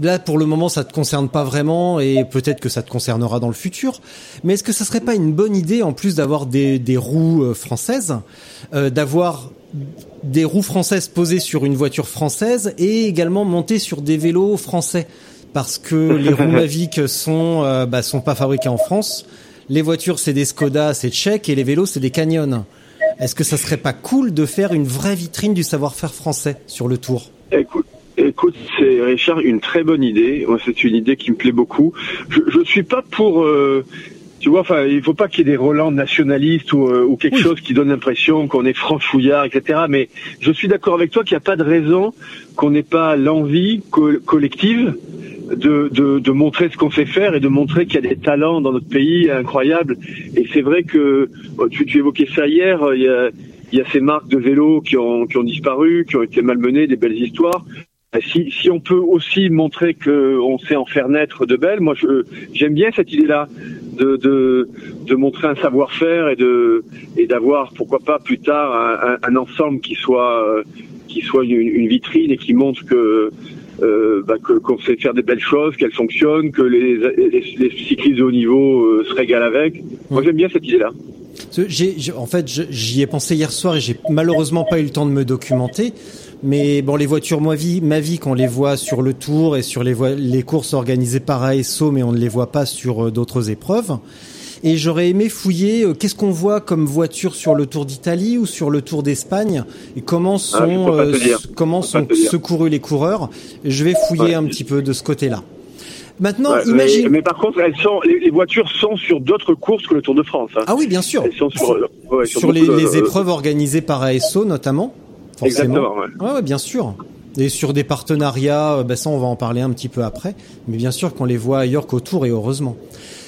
Là, pour le moment, ça te concerne pas vraiment, et peut-être que ça te concernera dans le futur. Mais est-ce que ça serait pas une bonne idée, en plus d'avoir des, des roues euh, françaises, euh, d'avoir des roues françaises posées sur une voiture française et également montées sur des vélos français? Parce que les roues Mavic sont euh, bah, sont pas fabriquées en France. Les voitures c'est des Skoda, c'est tchèque et les vélos c'est des Canyon. Est-ce que ça serait pas cool de faire une vraie vitrine du savoir-faire français sur le Tour? Écoute, écoute, c'est Richard une très bonne idée. C'est une idée qui me plaît beaucoup. Je, je suis pas pour euh, tu vois, enfin, il faut pas qu'il y ait des relents nationalistes ou, euh, ou quelque chose qui donne l'impression qu'on est franchouillard, etc. Mais je suis d'accord avec toi qu'il n'y a pas de raison qu'on n'ait pas l'envie collective de, de, de, montrer ce qu'on sait faire et de montrer qu'il y a des talents dans notre pays incroyables. Et c'est vrai que tu, tu, évoquais ça hier, il y a, il y a ces marques de vélos qui ont, qui ont disparu, qui ont été malmenées, des belles histoires. Si, si on peut aussi montrer qu'on sait en faire naître de belles, moi j'aime bien cette idée-là de, de, de montrer un savoir-faire et de et d'avoir pourquoi pas plus tard un, un, ensemble qui soit qui soit une, vitrine et qui montre que euh, bah, que- qu'on sait faire des belles choses, qu'elles fonctionnent, que les, les, les cyclistes de haut niveau euh, se régalent avec. Moi, j'aime bien cette idée-là. Ce- j'ai- j'ai- en fait, j'y ai pensé hier soir et j'ai malheureusement pas eu le temps de me documenter. Mais bon, les voitures Mavic, Mavic, on les voit sur le Tour et sur les, les courses organisées par ASO, mais on ne les voit pas sur euh, d'autres épreuves. Et j'aurais aimé fouiller euh, qu'est-ce qu'on voit comme voiture sur le Tour d'Italie ou sur le Tour d'Espagne et comment sont Ah, je peux pas te euh, dire. s- comment sont secourus les coureurs. Je vais fouiller Ouais. un petit peu de ce côté-là. Maintenant, Ouais, imagine. mais, mais par contre, elles sont, les, les voitures sont sur d'autres courses que le Tour de France. hein. Ah oui, bien sûr. Elles sont sur, euh, ouais, sur, sur les, de- les épreuves organisées par ASO notamment. Forcément. Exactement. ouais. Ouais, bien sûr. Et sur des partenariats, euh, ben ça on va en parler un petit peu après, mais bien sûr qu'on les voit ailleurs qu'au Tour et heureusement.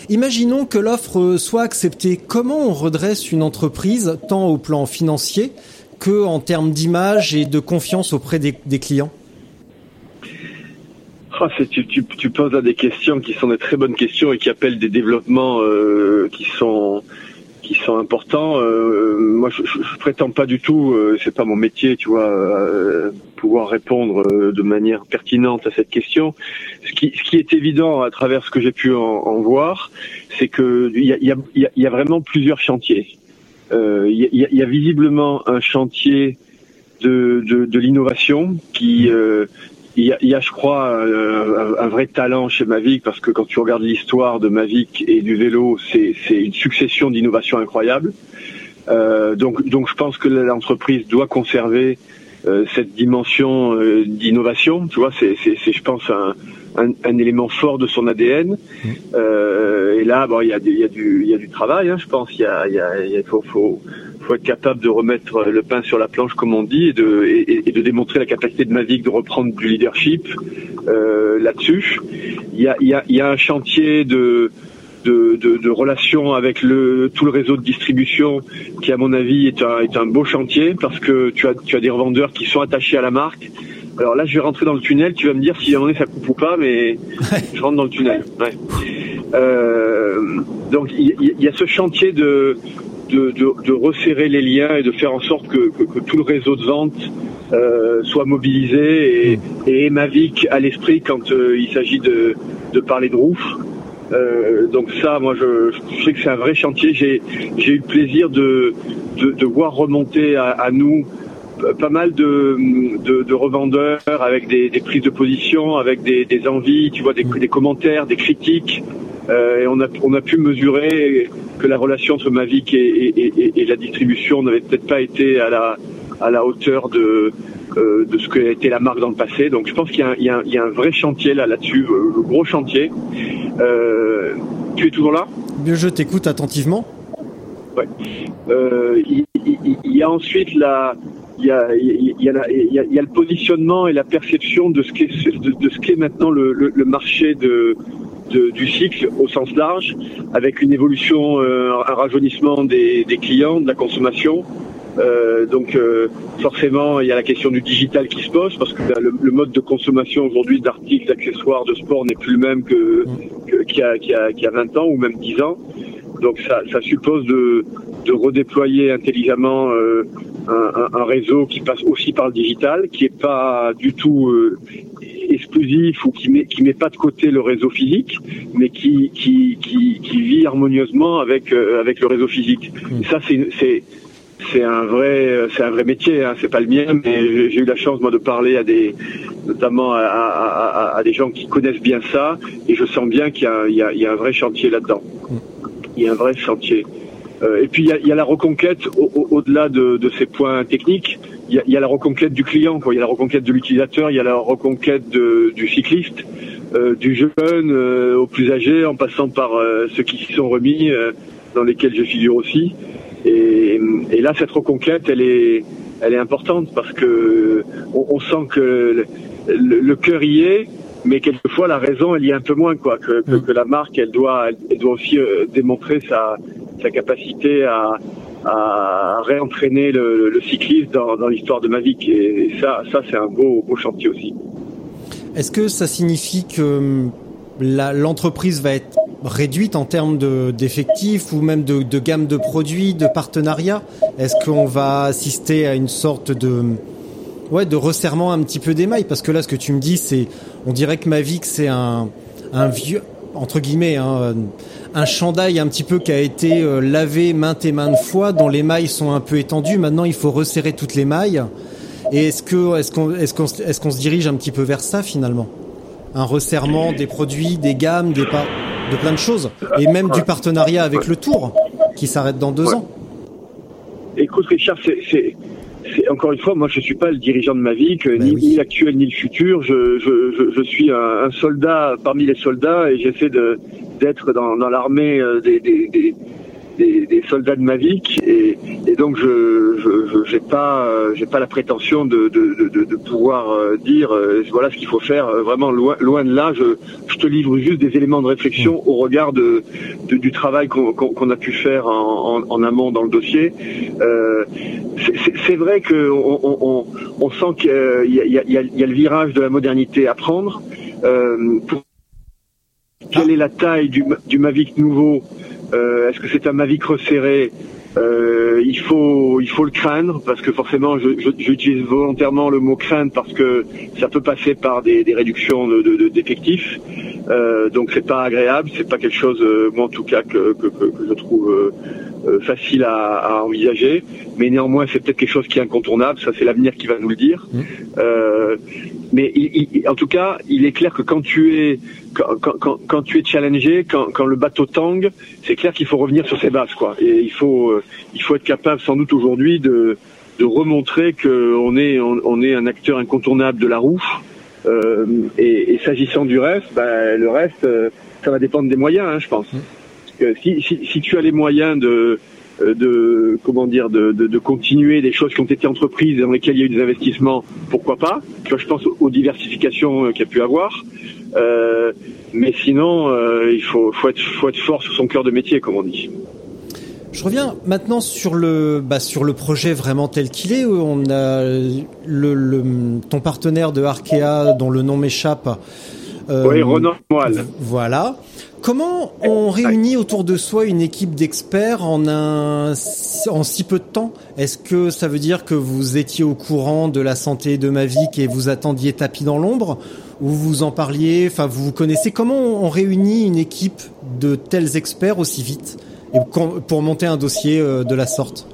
Imaginons que l'offre soit acceptée. Comment on redresse une entreprise, tant au plan financier que en termes d'image et de confiance auprès des, des clients? C'est- tu, tu, tu poses là des questions qui sont des très bonnes questions et qui appellent des développements euh, qui sont qui sont importants. Euh, moi, je, je, je prétends pas du tout, euh, c'est pas mon métier, tu vois, euh, pouvoir répondre euh, de manière pertinente à cette question. Ce qui, est évident à travers ce que j'ai pu en, voir, c'est que il y a, y, a, vraiment plusieurs chantiers. Euh, Il y, a, visiblement un chantier de, l'innovation qui euh, il y, a, je crois, un, vrai talent chez Mavic parce que quand tu regardes l'histoire de Mavic et du vélo, c'est une succession d'innovations incroyables. Donc, je pense que l'entreprise doit conserver cette dimension euh, d'innovation. Tu vois, c'est, c'est, c'est, je pense, un, un, un élément fort de son ADN. Euh, et là, bon, il y a, du- il y a du, il y a du travail. Hein, je pense. Il y a, il y a, il faut, faut, faut être capable de remettre le pain sur la planche, comme on dit, et de, et, et de démontrer la capacité de Mavic de reprendre du leadership euh, là-dessus. Il y a, il y, a, il y a un chantier de, de, relations avec le, tout le réseau de distribution qui, à mon avis, est un, est un beau chantier parce que tu as, tu as des revendeurs qui sont attachés à la marque. Alors là, je vais rentrer dans le tunnel. Tu vas me dire si à un moment ça coupe ou pas, mais je rentre dans le tunnel. Euh, donc il y, a ce chantier de, de, de, resserrer les liens et de faire en sorte que, que, tout le réseau de vente euh, soit mobilisé et, et Mavic à l'esprit quand euh, il s'agit de, de parler de roof. Euh, donc ça, moi, je, je sais que c'est un vrai chantier. J'ai eu le plaisir de, de, de voir remonter à, à nous pas mal de, de, de revendeurs avec des, des prises de position, avec des, des envies, tu vois, des, des commentaires, des critiques. Euh, et on a, on a pu mesurer que la relation entre Mavic et, et, et, et la distribution n'avait peut-être pas été à la, à la hauteur de, euh, de ce qu'a été la marque dans le passé. Donc je pense qu'il y, a un- y, y a vrai chantier là là-dessus, euh, le gros chantier. Euh, tu es toujours là? Je t'écoute attentivement. Euh, il, il- il y a ensuite la, il y a, il y a, la- il y a- il y a le positionnement et la perception de ce qu'est de, de ce qu'est maintenant le, le, le marché de, de- du cycle au sens large, avec une évolution, euh, un rajeunissement des, des clients, de la consommation. Euh, donc euh, forcément, il y a la question du digital qui se pose parce que bah, le, le mode de consommation aujourd'hui d'articles, d'accessoires, de sport n'est plus le même que que- qu'il y, a, qu'il y, a, qu'il y a 20 ans ou même 10 ans. Donc ça, ça suppose de, de redéployer intelligemment euh, un, un- un réseau qui passe aussi par le digital, qui est pas du tout euh, exclusif ou qui met qui met pas de côté le réseau physique, mais qui qui, qui, qui vit harmonieusement avec euh, avec le réseau physique. Et ça c'est c'est c'est un vrai c'est un vrai métier hein. c'est pas le mien mais j'ai eu la chance moi de parler à des notamment à, des gens qui connaissent bien ça et je sens bien qu'il y y a, un vrai chantier là-dedans il y a un vrai chantier Euh, et puis il y a, la reconquête au- au- au-delà de, ces points techniques il y, a, la reconquête du client quoi. il y a la reconquête de l'utilisateur il y a la reconquête du cycliste euh, du jeune euh, au plus âgé en passant par euh, ceux qui s'y sont remis euh, dans lesquels je figure aussi et, et là, cette reconquête, elle est, elle est importante parce que on, on sent que le, le- le cœur y est, mais quelquefois la raison, elle y est un peu moins, quoi. Que, que, que la marque, elle doit, elle doit aussi euh, démontrer sa, sa capacité à, à réentraîner le, le cycliste dans, dans l'histoire de Mavic. Et ça, ça, c'est un beau, beau chantier aussi. Est-ce que ça signifie que hum, l'entreprise va être réduite en termes de- d'effectifs ou même de, gamme de produits, de partenariats? Est-ce qu'on va assister à une sorte de ouais, de resserrement un petit peu d'émail, parce que là, ce que tu me dis, c'est, on dirait que Mavic, c'est un, un vieux, entre guillemets, hein, un chandail un petit peu qui a été euh, lavé maintes et maintes fois, dont les mailles sont un peu étendues. Maintenant, il faut resserrer toutes les mailles. Et est-ce que, est-ce qu'on, est-ce qu'on, est-ce qu'on se dirige un petit peu vers ça finalement? Un resserrement des produits, des gammes, des pas, de plein de choses, et même du partenariat avec le Tour, qui s'arrête dans deux ans. Écoute, Richard, c'est, c'est, c'est- encore une fois, moi, je suis pas le dirigeant de ma vie, que Ben ni, oui. ni l'actuel ni le futur. Je, je, je, je suis un, un soldat parmi les soldats et j'essaie de d'être dans, dans l'armée euh, des, des, des, des, soldats de Mavic et, et donc je j'ai pas euh, j'ai pas la prétention de de, de, de- de pouvoir euh, dire euh, voilà ce qu'il faut faire vraiment loin loin de là. Je je te livre juste des éléments de réflexion au regard de, de- du travail qu'on a pu faire en, en, en amont dans le dossier. Euh, c'est- vrai que on, on, on, on sent qu'il y a, il y, a, il y a- il y a le virage de la modernité à prendre. Euh, pour quelle est la taille du, du Mavic nouveau Euh, Est-ce que c'est un Mavic resserré? Euh, il faut il faut le craindre parce que forcément je- je- j'utilise volontairement le mot craindre parce que ça peut passer par des, des réductions de, de- de- d'effectifs. Euh, donc c'est pas agréable c'est pas quelque chose euh, moi en tout cas que, que, que- que je trouve euh, facile à, à envisager mais néanmoins c'est peut-être quelque chose qui est incontournable ça c'est l'avenir qui va nous le dire euh, mais il- il- en tout cas il est clair que quand tu es quand, quand- quand, tu es challengé, quand, quand le bateau tangue, c'est clair qu'il faut revenir sur ses bases, quoi. Et il faut, euh, il faut être capable, sans doute aujourd'hui, de, de remontrer qu'on est, on, on est un acteur incontournable de la roue. Euh, et et s'agissant du reste, bah, le reste, euh, ça va dépendre des moyens, hein, je pense. Que si, si, tu as les moyens de, euh, comment dire, de, continuer des choses qui ont été entreprises et dans lesquelles il y a eu des investissements, pourquoi pas? Je pense aux diversifications euh, qu'il y a pu avoir. Euh, mais sinon, euh, il faut, être, fort sur son cœur de métier, comme on dit. Je reviens maintenant sur le bah, sur le projet vraiment tel qu'il est. On a ton partenaire de Arkea dont le nom m'échappe. Euh, oui, Renan Moelle. Voilà. Comment on réunit autour de soi une équipe d'experts en un en si peu de temps? Est-ce que ça veut dire que vous étiez au courant de la santé de Mavic et vous attendiez tapis dans l'ombre? Ou vous en parliez Enfin, vous vous connaissez? Comment on réunit une équipe de tels experts aussi vite et pour monter un dossier euh, de la sorte?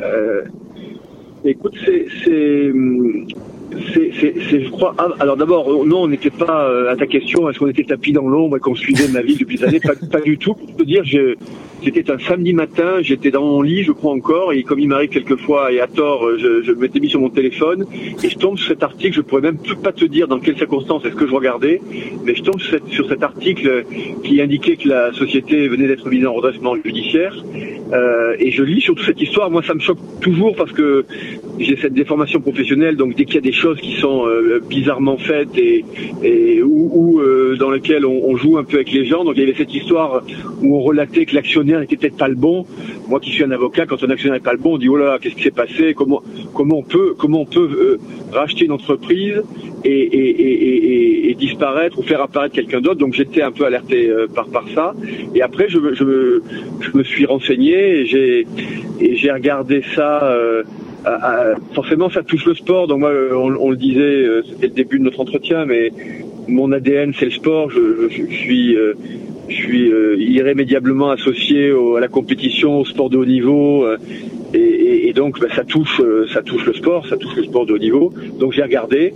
Euh, écoute, c'est, c'est, je crois. ah, alors d'abord, euh, non, on n'était pas euh, à ta question. Est-ce qu'on était tapis dans l'ombre et qu'on suivait ma vie depuis des années? Pas, du tout. Pour te dire, je, c'était un samedi matin. J'étais dans mon lit, je crois encore, et comme il m'arrive quelquefois et à tort, euh, je, je m'étais mis sur mon téléphone et je tombe sur cet article. Je pourrais même pas te dire dans quelles circonstances est-ce que je regardais, mais je tombe sur, cette- sur cet article qui indiquait que la société venait d'être mise en redressement judiciaire. Euh, et je lis surtout cette histoire. Moi, ça me choque toujours parce que j'ai cette déformation professionnelle. Donc, dès qu'il y a des choses qui sont euh, bizarrement faites et, et euh, dans lesquelles on, joue un peu avec les gens. Donc, il y avait cette histoire où on relatait que l'actionnaire n'était peut-être pas le bon. Moi, qui suis un avocat, quand un actionnaire n'est pas le bon, on dit oh là, qu'est-ce qui s'est passé? Comment comment on peut comment on peut euh, racheter une entreprise et, disparaître ou faire apparaître quelqu'un d'autre? Donc, j'étais un peu alerté par par ça. Et après, je, me- je, je me suis renseigné et j'ai regardé ça. Euh, à- forcément, ça touche le sport. Donc moi, euh, on, le disait, euh, c'était le début de notre entretien, mais mon ADN, c'est le sport. Je, suis, euh, je suis euh, irrémédiablement associé à la compétition, au sport de haut niveau. euh, et, et- et donc, bah, ça touche, euh, ça touche le sport, ça touche le sport de haut niveau. Donc, j'ai regardé,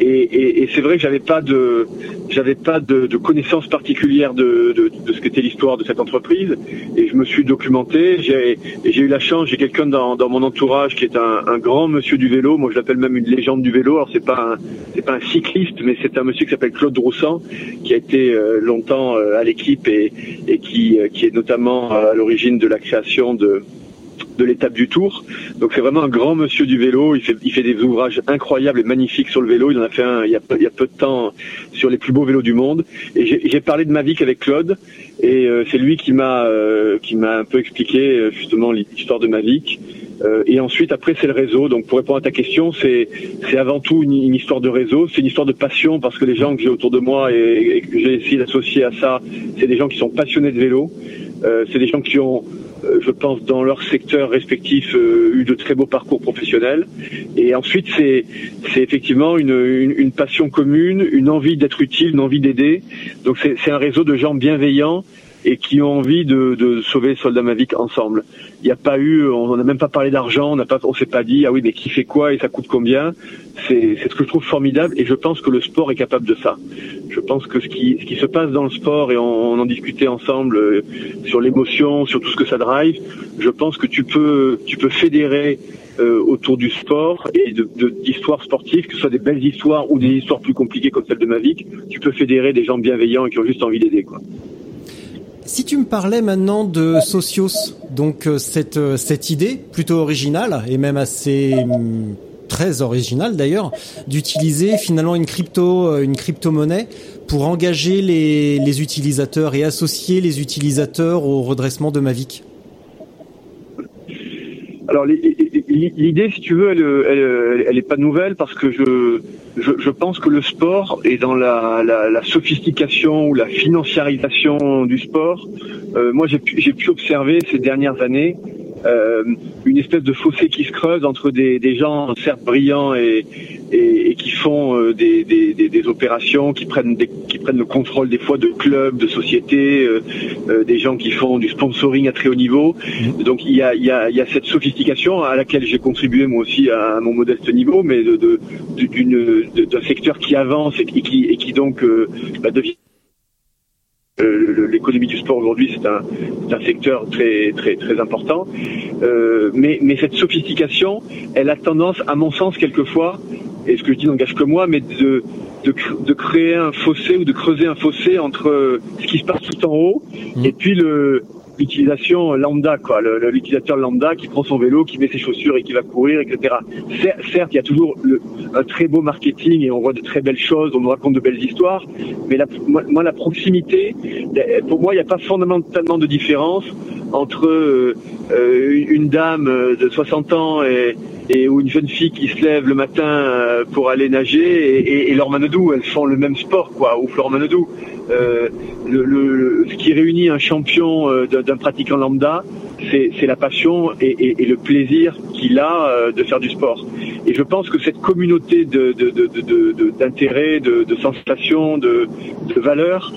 et, et- c'est vrai que j'avais pas de, j'avais pas de, de connaissance particulière de, de, de ce qu'était l'histoire de cette entreprise, et je me suis documenté. J'ai, j'ai eu la chance, j'ai quelqu'un dans, dans mon entourage qui est un, un grand monsieur du vélo. Moi, je l'appelle même une légende du vélo. Alors, c'est pas c'est pas un cycliste, mais c'est un monsieur qui s'appelle Claude Roussan, qui a été euh, longtemps euh, à l'équipe et, et qui, qui est notamment à l'origine de la création de de l'étape du Tour. Donc c'est vraiment un grand monsieur du vélo. Il fait, des ouvrages incroyables et magnifiques sur le vélo. Il en a fait un il y a, y a peu de temps sur les plus beaux vélos du monde. Et j'ai parlé de Mavic avec Claude. Et euh, c'est lui qui m'a euh, qui m'a un peu expliqué euh, justement l'histoire de Mavic. Euh, et ensuite, après, c'est le réseau. Donc, pour répondre à ta question, c'est c'est avant tout une, histoire de réseau. C'est une histoire de passion parce que les gens que j'ai autour de moi et, que j'ai essayé d'associer à ça, c'est des gens qui sont passionnés de vélo. C'est des gens qui ont je pense, dans leur secteur respectif, euh, eu de très beaux parcours professionnels. Et ensuite, c'est effectivement une, une, une passion commune, une envie d'être utile, une envie d'aider. Donc c'est un réseau de gens bienveillants et qui ont envie de, de sauver Soldat Mavic ensemble. Il n'y a pas eu, on n'a même pas parlé d'argent, on n'a pas, on s'est pas dit ah oui mais qui fait quoi et ça coûte combien? C'est ce que je trouve formidable et je pense que le sport est capable de ça. Je pense que ce qui ce qui se passe dans le sport et on, on en discutait ensemble euh, sur l'émotion, sur tout ce que ça drive. Je pense que tu peux tu peux fédérer euh, autour du sport et de de- d'histoires sportives, que ce soit des belles histoires ou des histoires plus compliquées comme celle de Mavic, tu peux fédérer des gens bienveillants et qui ont juste envie d'aider quoi. Si tu me parlais maintenant de Socios, donc euh, cette euh, cette idée plutôt originale et même assez hum, très originale d'ailleurs, d'utiliser finalement une crypto euh, une crypto-monnaie pour engager les les utilisateurs et associer les utilisateurs au redressement de Mavic. Alors l'i- l'i- l'idée, si tu veux, elle, elle, elle est pas nouvelle parce que je, je, je pense que le sport est dans la, la, la sophistication ou la financiarisation du sport. Euh, moi, j'ai pu, j'ai pu observer ces dernières années euh, une espèce de fossé qui se creuse entre des, des gens certes brillants et, et, et qui font euh, des, des, des, des opérations, qui prennent, des, qui prennent le contrôle des fois de clubs, de sociétés, euh, euh, des gens qui font du sponsoring à très haut niveau. Donc il y a, il y, a, il y a cette sophistication à laquelle j'ai contribué moi aussi à, mon modeste niveau, mais de, de, d'une- d'un secteur qui avance et qui, et qui, et qui donc euh, bah, devient euh, l'économie du sport aujourd'hui, c'est un, un secteur très très très important. Euh, mais, mais cette sophistication, elle a tendance, à mon sens, quelquefois, et ce que je dis n'engage que moi, mais de, de, de créer un fossé ou de creuser un fossé entre euh, ce qui se passe tout en haut Mm. et puis le l'utilisation lambda, quoi, l'utilisateur lambda qui prend son vélo, qui met ses chaussures et qui va courir, etc. Cer- Certes, il y a toujours un très beau marketing et on voit de très belles choses, on nous raconte de belles histoires, mais la, moi, la proximité, pour moi, il n'y a pas fondamentalement de différence entre euh, euh, une dame de 60 ans et, et ou une jeune fille qui se lève le matin euh, pour aller nager et, et, et elles font le même sport, quoi, ou Flore Manodou. Euh, ce qui réunit un champion euh, d'un pratiquant lambda, c'est la passion et, le plaisir qu'il a de faire du sport. Et je pense que cette communauté de- de- de- sensations, de, valeurs,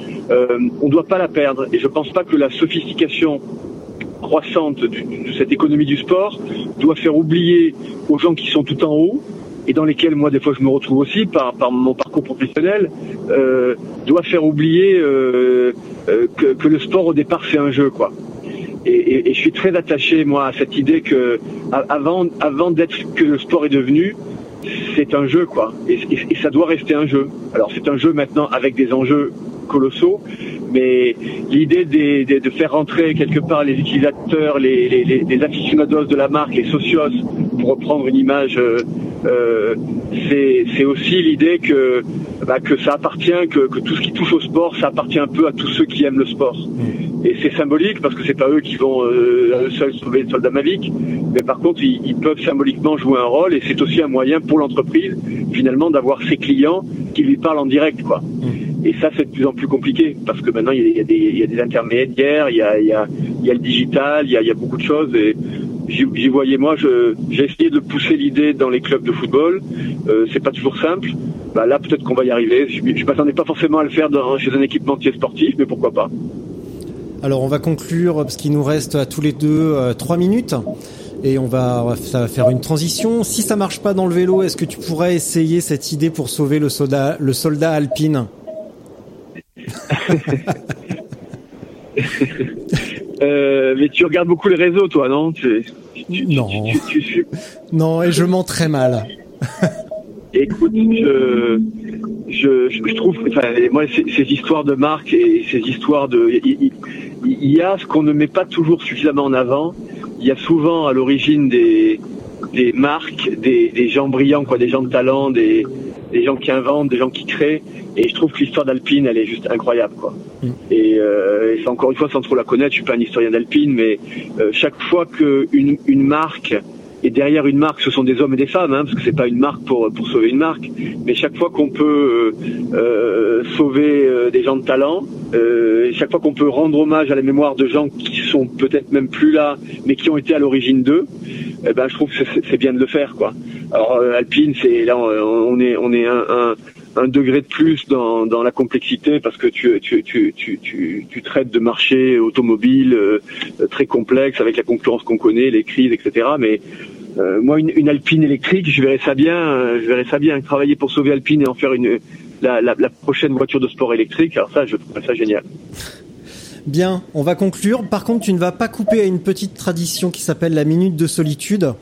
on ne doit pas la perdre. Et je pense pas que la sophistication croissante de cette économie du sport doit faire oublier aux gens qui sont tout en haut et dans lesquels moi des fois je me retrouve aussi par, par mon parcours professionnel, euh, doit faire oublier euh, euh, que, que le sport au départ c'est un jeu quoi. Et, et- je suis très attaché moi à cette idée que avant, avant d'être que le sport est devenu, c'est un jeu quoi. Et ça doit rester un jeu. Alors c'est un jeu maintenant avec des enjeux colossaux, mais l'idée de faire rentrer quelque part les utilisateurs, les, aficionados de la marque, les socios, pour reprendre une image, euh, c'est aussi l'idée que bah, ça appartient, que, tout ce qui touche au sport, ça appartient un peu à tous ceux qui aiment le sport. Et c'est symbolique parce que c'est pas eux qui vont euh, eux seuls sauver le soldat Mavic, mais par contre ils, peuvent symboliquement jouer un rôle et c'est aussi un moyen pour l'entreprise finalement d'avoir ses clients qui lui parlent en direct. Et ça c'est de plus en plus compliqué parce que maintenant il y a, des, intermédiaires, il y a, le digital, il y a, beaucoup de choses j'y j'y voyais moi, je- j'ai essayé de pousser l'idée dans les clubs de football. Euh, c'est pas toujours simple. Bah là peut-être qu'on va y arriver. Je, je m'attendais pas forcément à le faire dans, chez un équipementier sportif, mais pourquoi pas. Alors on va conclure parce qu'il nous reste à tous les deux euh, trois minutes et on va, on va- ça va faire une transition. Si ça marche pas dans le vélo, est-ce que tu pourrais essayer cette idée pour sauver le soldat, le soldat alpine? Euh, mais tu regardes beaucoup les réseaux, toi, non tu, tu- tu- Non. tu- Non, et je mens très mal. Écoute, je, je, je trouve, enfin, moi, ces, ces histoires de marque et ces histoires de, il, il y a ce qu'on ne met pas toujours suffisamment en avant. Il y a souvent à l'origine des, des marques, des, des gens brillants, quoi, des gens de talent, des, des gens qui inventent, des gens qui créent. Et je trouve que l'histoire d'Alpine, elle est juste incroyable, quoi. Mm. Et, euh, et c'est encore une fois sans trop la connaître. Je suis pas un historien d'Alpine, mais euh, chaque fois qu'une une marque et derrière une marque, ce sont des hommes et des femmes, hein, parce que c'est pas une marque pour pour sauver une marque. Mais chaque fois qu'on peut euh, euh, sauver euh, des gens de talent, euh, chaque fois qu'on peut rendre hommage à la mémoire de gens qui sont peut-être même plus là, mais qui ont été à l'origine d'eux, eh ben je trouve que c'est- bien de le faire, quoi. Alors euh, Alpine, c'est là, on est on est un, un un degré de plus dans, la complexité parce que tu, traites de marché automobile euh, très complexe avec la concurrence qu'on connaît, les crises, etc. Mais euh, moi, une, Alpine électrique, je verrais ça bien. euh, je verrais ça bien travailler pour sauver Alpine et en faire la, la prochaine voiture de sport électrique. Alors ça, je trouve ça génial. Bien, on va conclure. Par contre, tu ne vas pas couper à une petite tradition qui s'appelle la minute de solitude.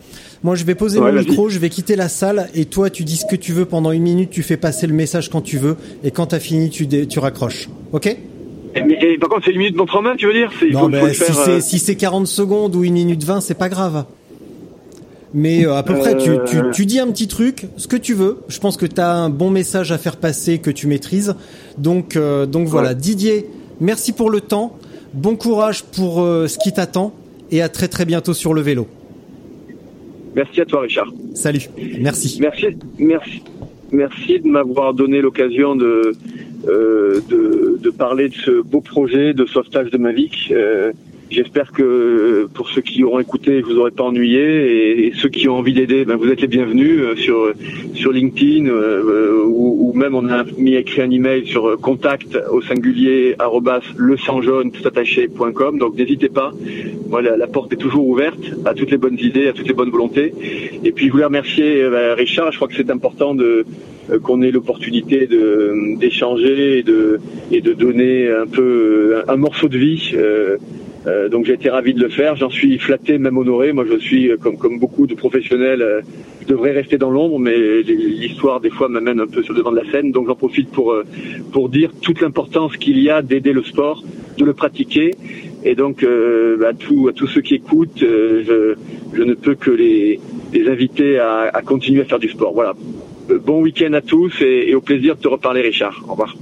Moi, je vais poser Ouais, mon micro, je vais quitter la salle et toi, tu dis ce que tu veux pendant une minute, tu fais passer le message quand tu veux et quand t'as fini, tu, tu raccroches. Ok? Et, mais, et par contre, c'est une minute montre en main, tu veux dire? Il Non, faut, le si c'est euh, si c'est 40 secondes ou une minute 20, c'est pas grave. Mais euh, à peu près, tu, tu, Euh. tu dis un petit truc, ce que tu veux. Je pense que tu as un bon message à faire passer que tu maîtrises. Donc, euh, donc voilà, Ouais. Didier, merci pour le temps. Bon courage pour euh, ce qui t'attend et à très très bientôt sur le vélo. Merci à toi, Richard. Salut, merci. Merci, merci, merci de m'avoir donné l'occasion de, euh, de, de parler de ce beau projet de sauvetage de Mavic. Euh, J'espère que euh, pour ceux qui auront écouté, je vous aurai pas ennuyé et, ceux qui ont envie d'aider, ben vous êtes les bienvenus euh, sur sur LinkedIn euh, euh, ou, ou même on a mis écrit un email sur euh, contact au singulier arrobas le sang jaune tout attaché.com. Donc n'hésitez pas. Voilà, la porte est toujours ouverte à toutes les bonnes idées, à toutes les bonnes volontés. Et puis je voulais remercier euh, ben, Richard. Je crois que c'est important de euh, qu'on ait l'opportunité d'échanger et de et de donner un peu euh, un morceau de vie. euh, euh, donc j'ai été ravi de le faire. J'en suis flatté, même honoré. Moi, je suis euh, comme comme beaucoup de professionnels. euh, je devrais rester dans l'ombre, mais l'histoire des fois m'amène un peu sur le devant de la scène. Donc j'en profite pour euh, pour dire toute l'importance qu'il y a d'aider le sport, de le pratiquer. Et donc euh, à tous à tous ceux qui écoutent, je je ne peux que les les inviter à, à continuer à faire du sport. Voilà. Bon week-end à tous et, et au plaisir de te reparler, Richard. Au revoir.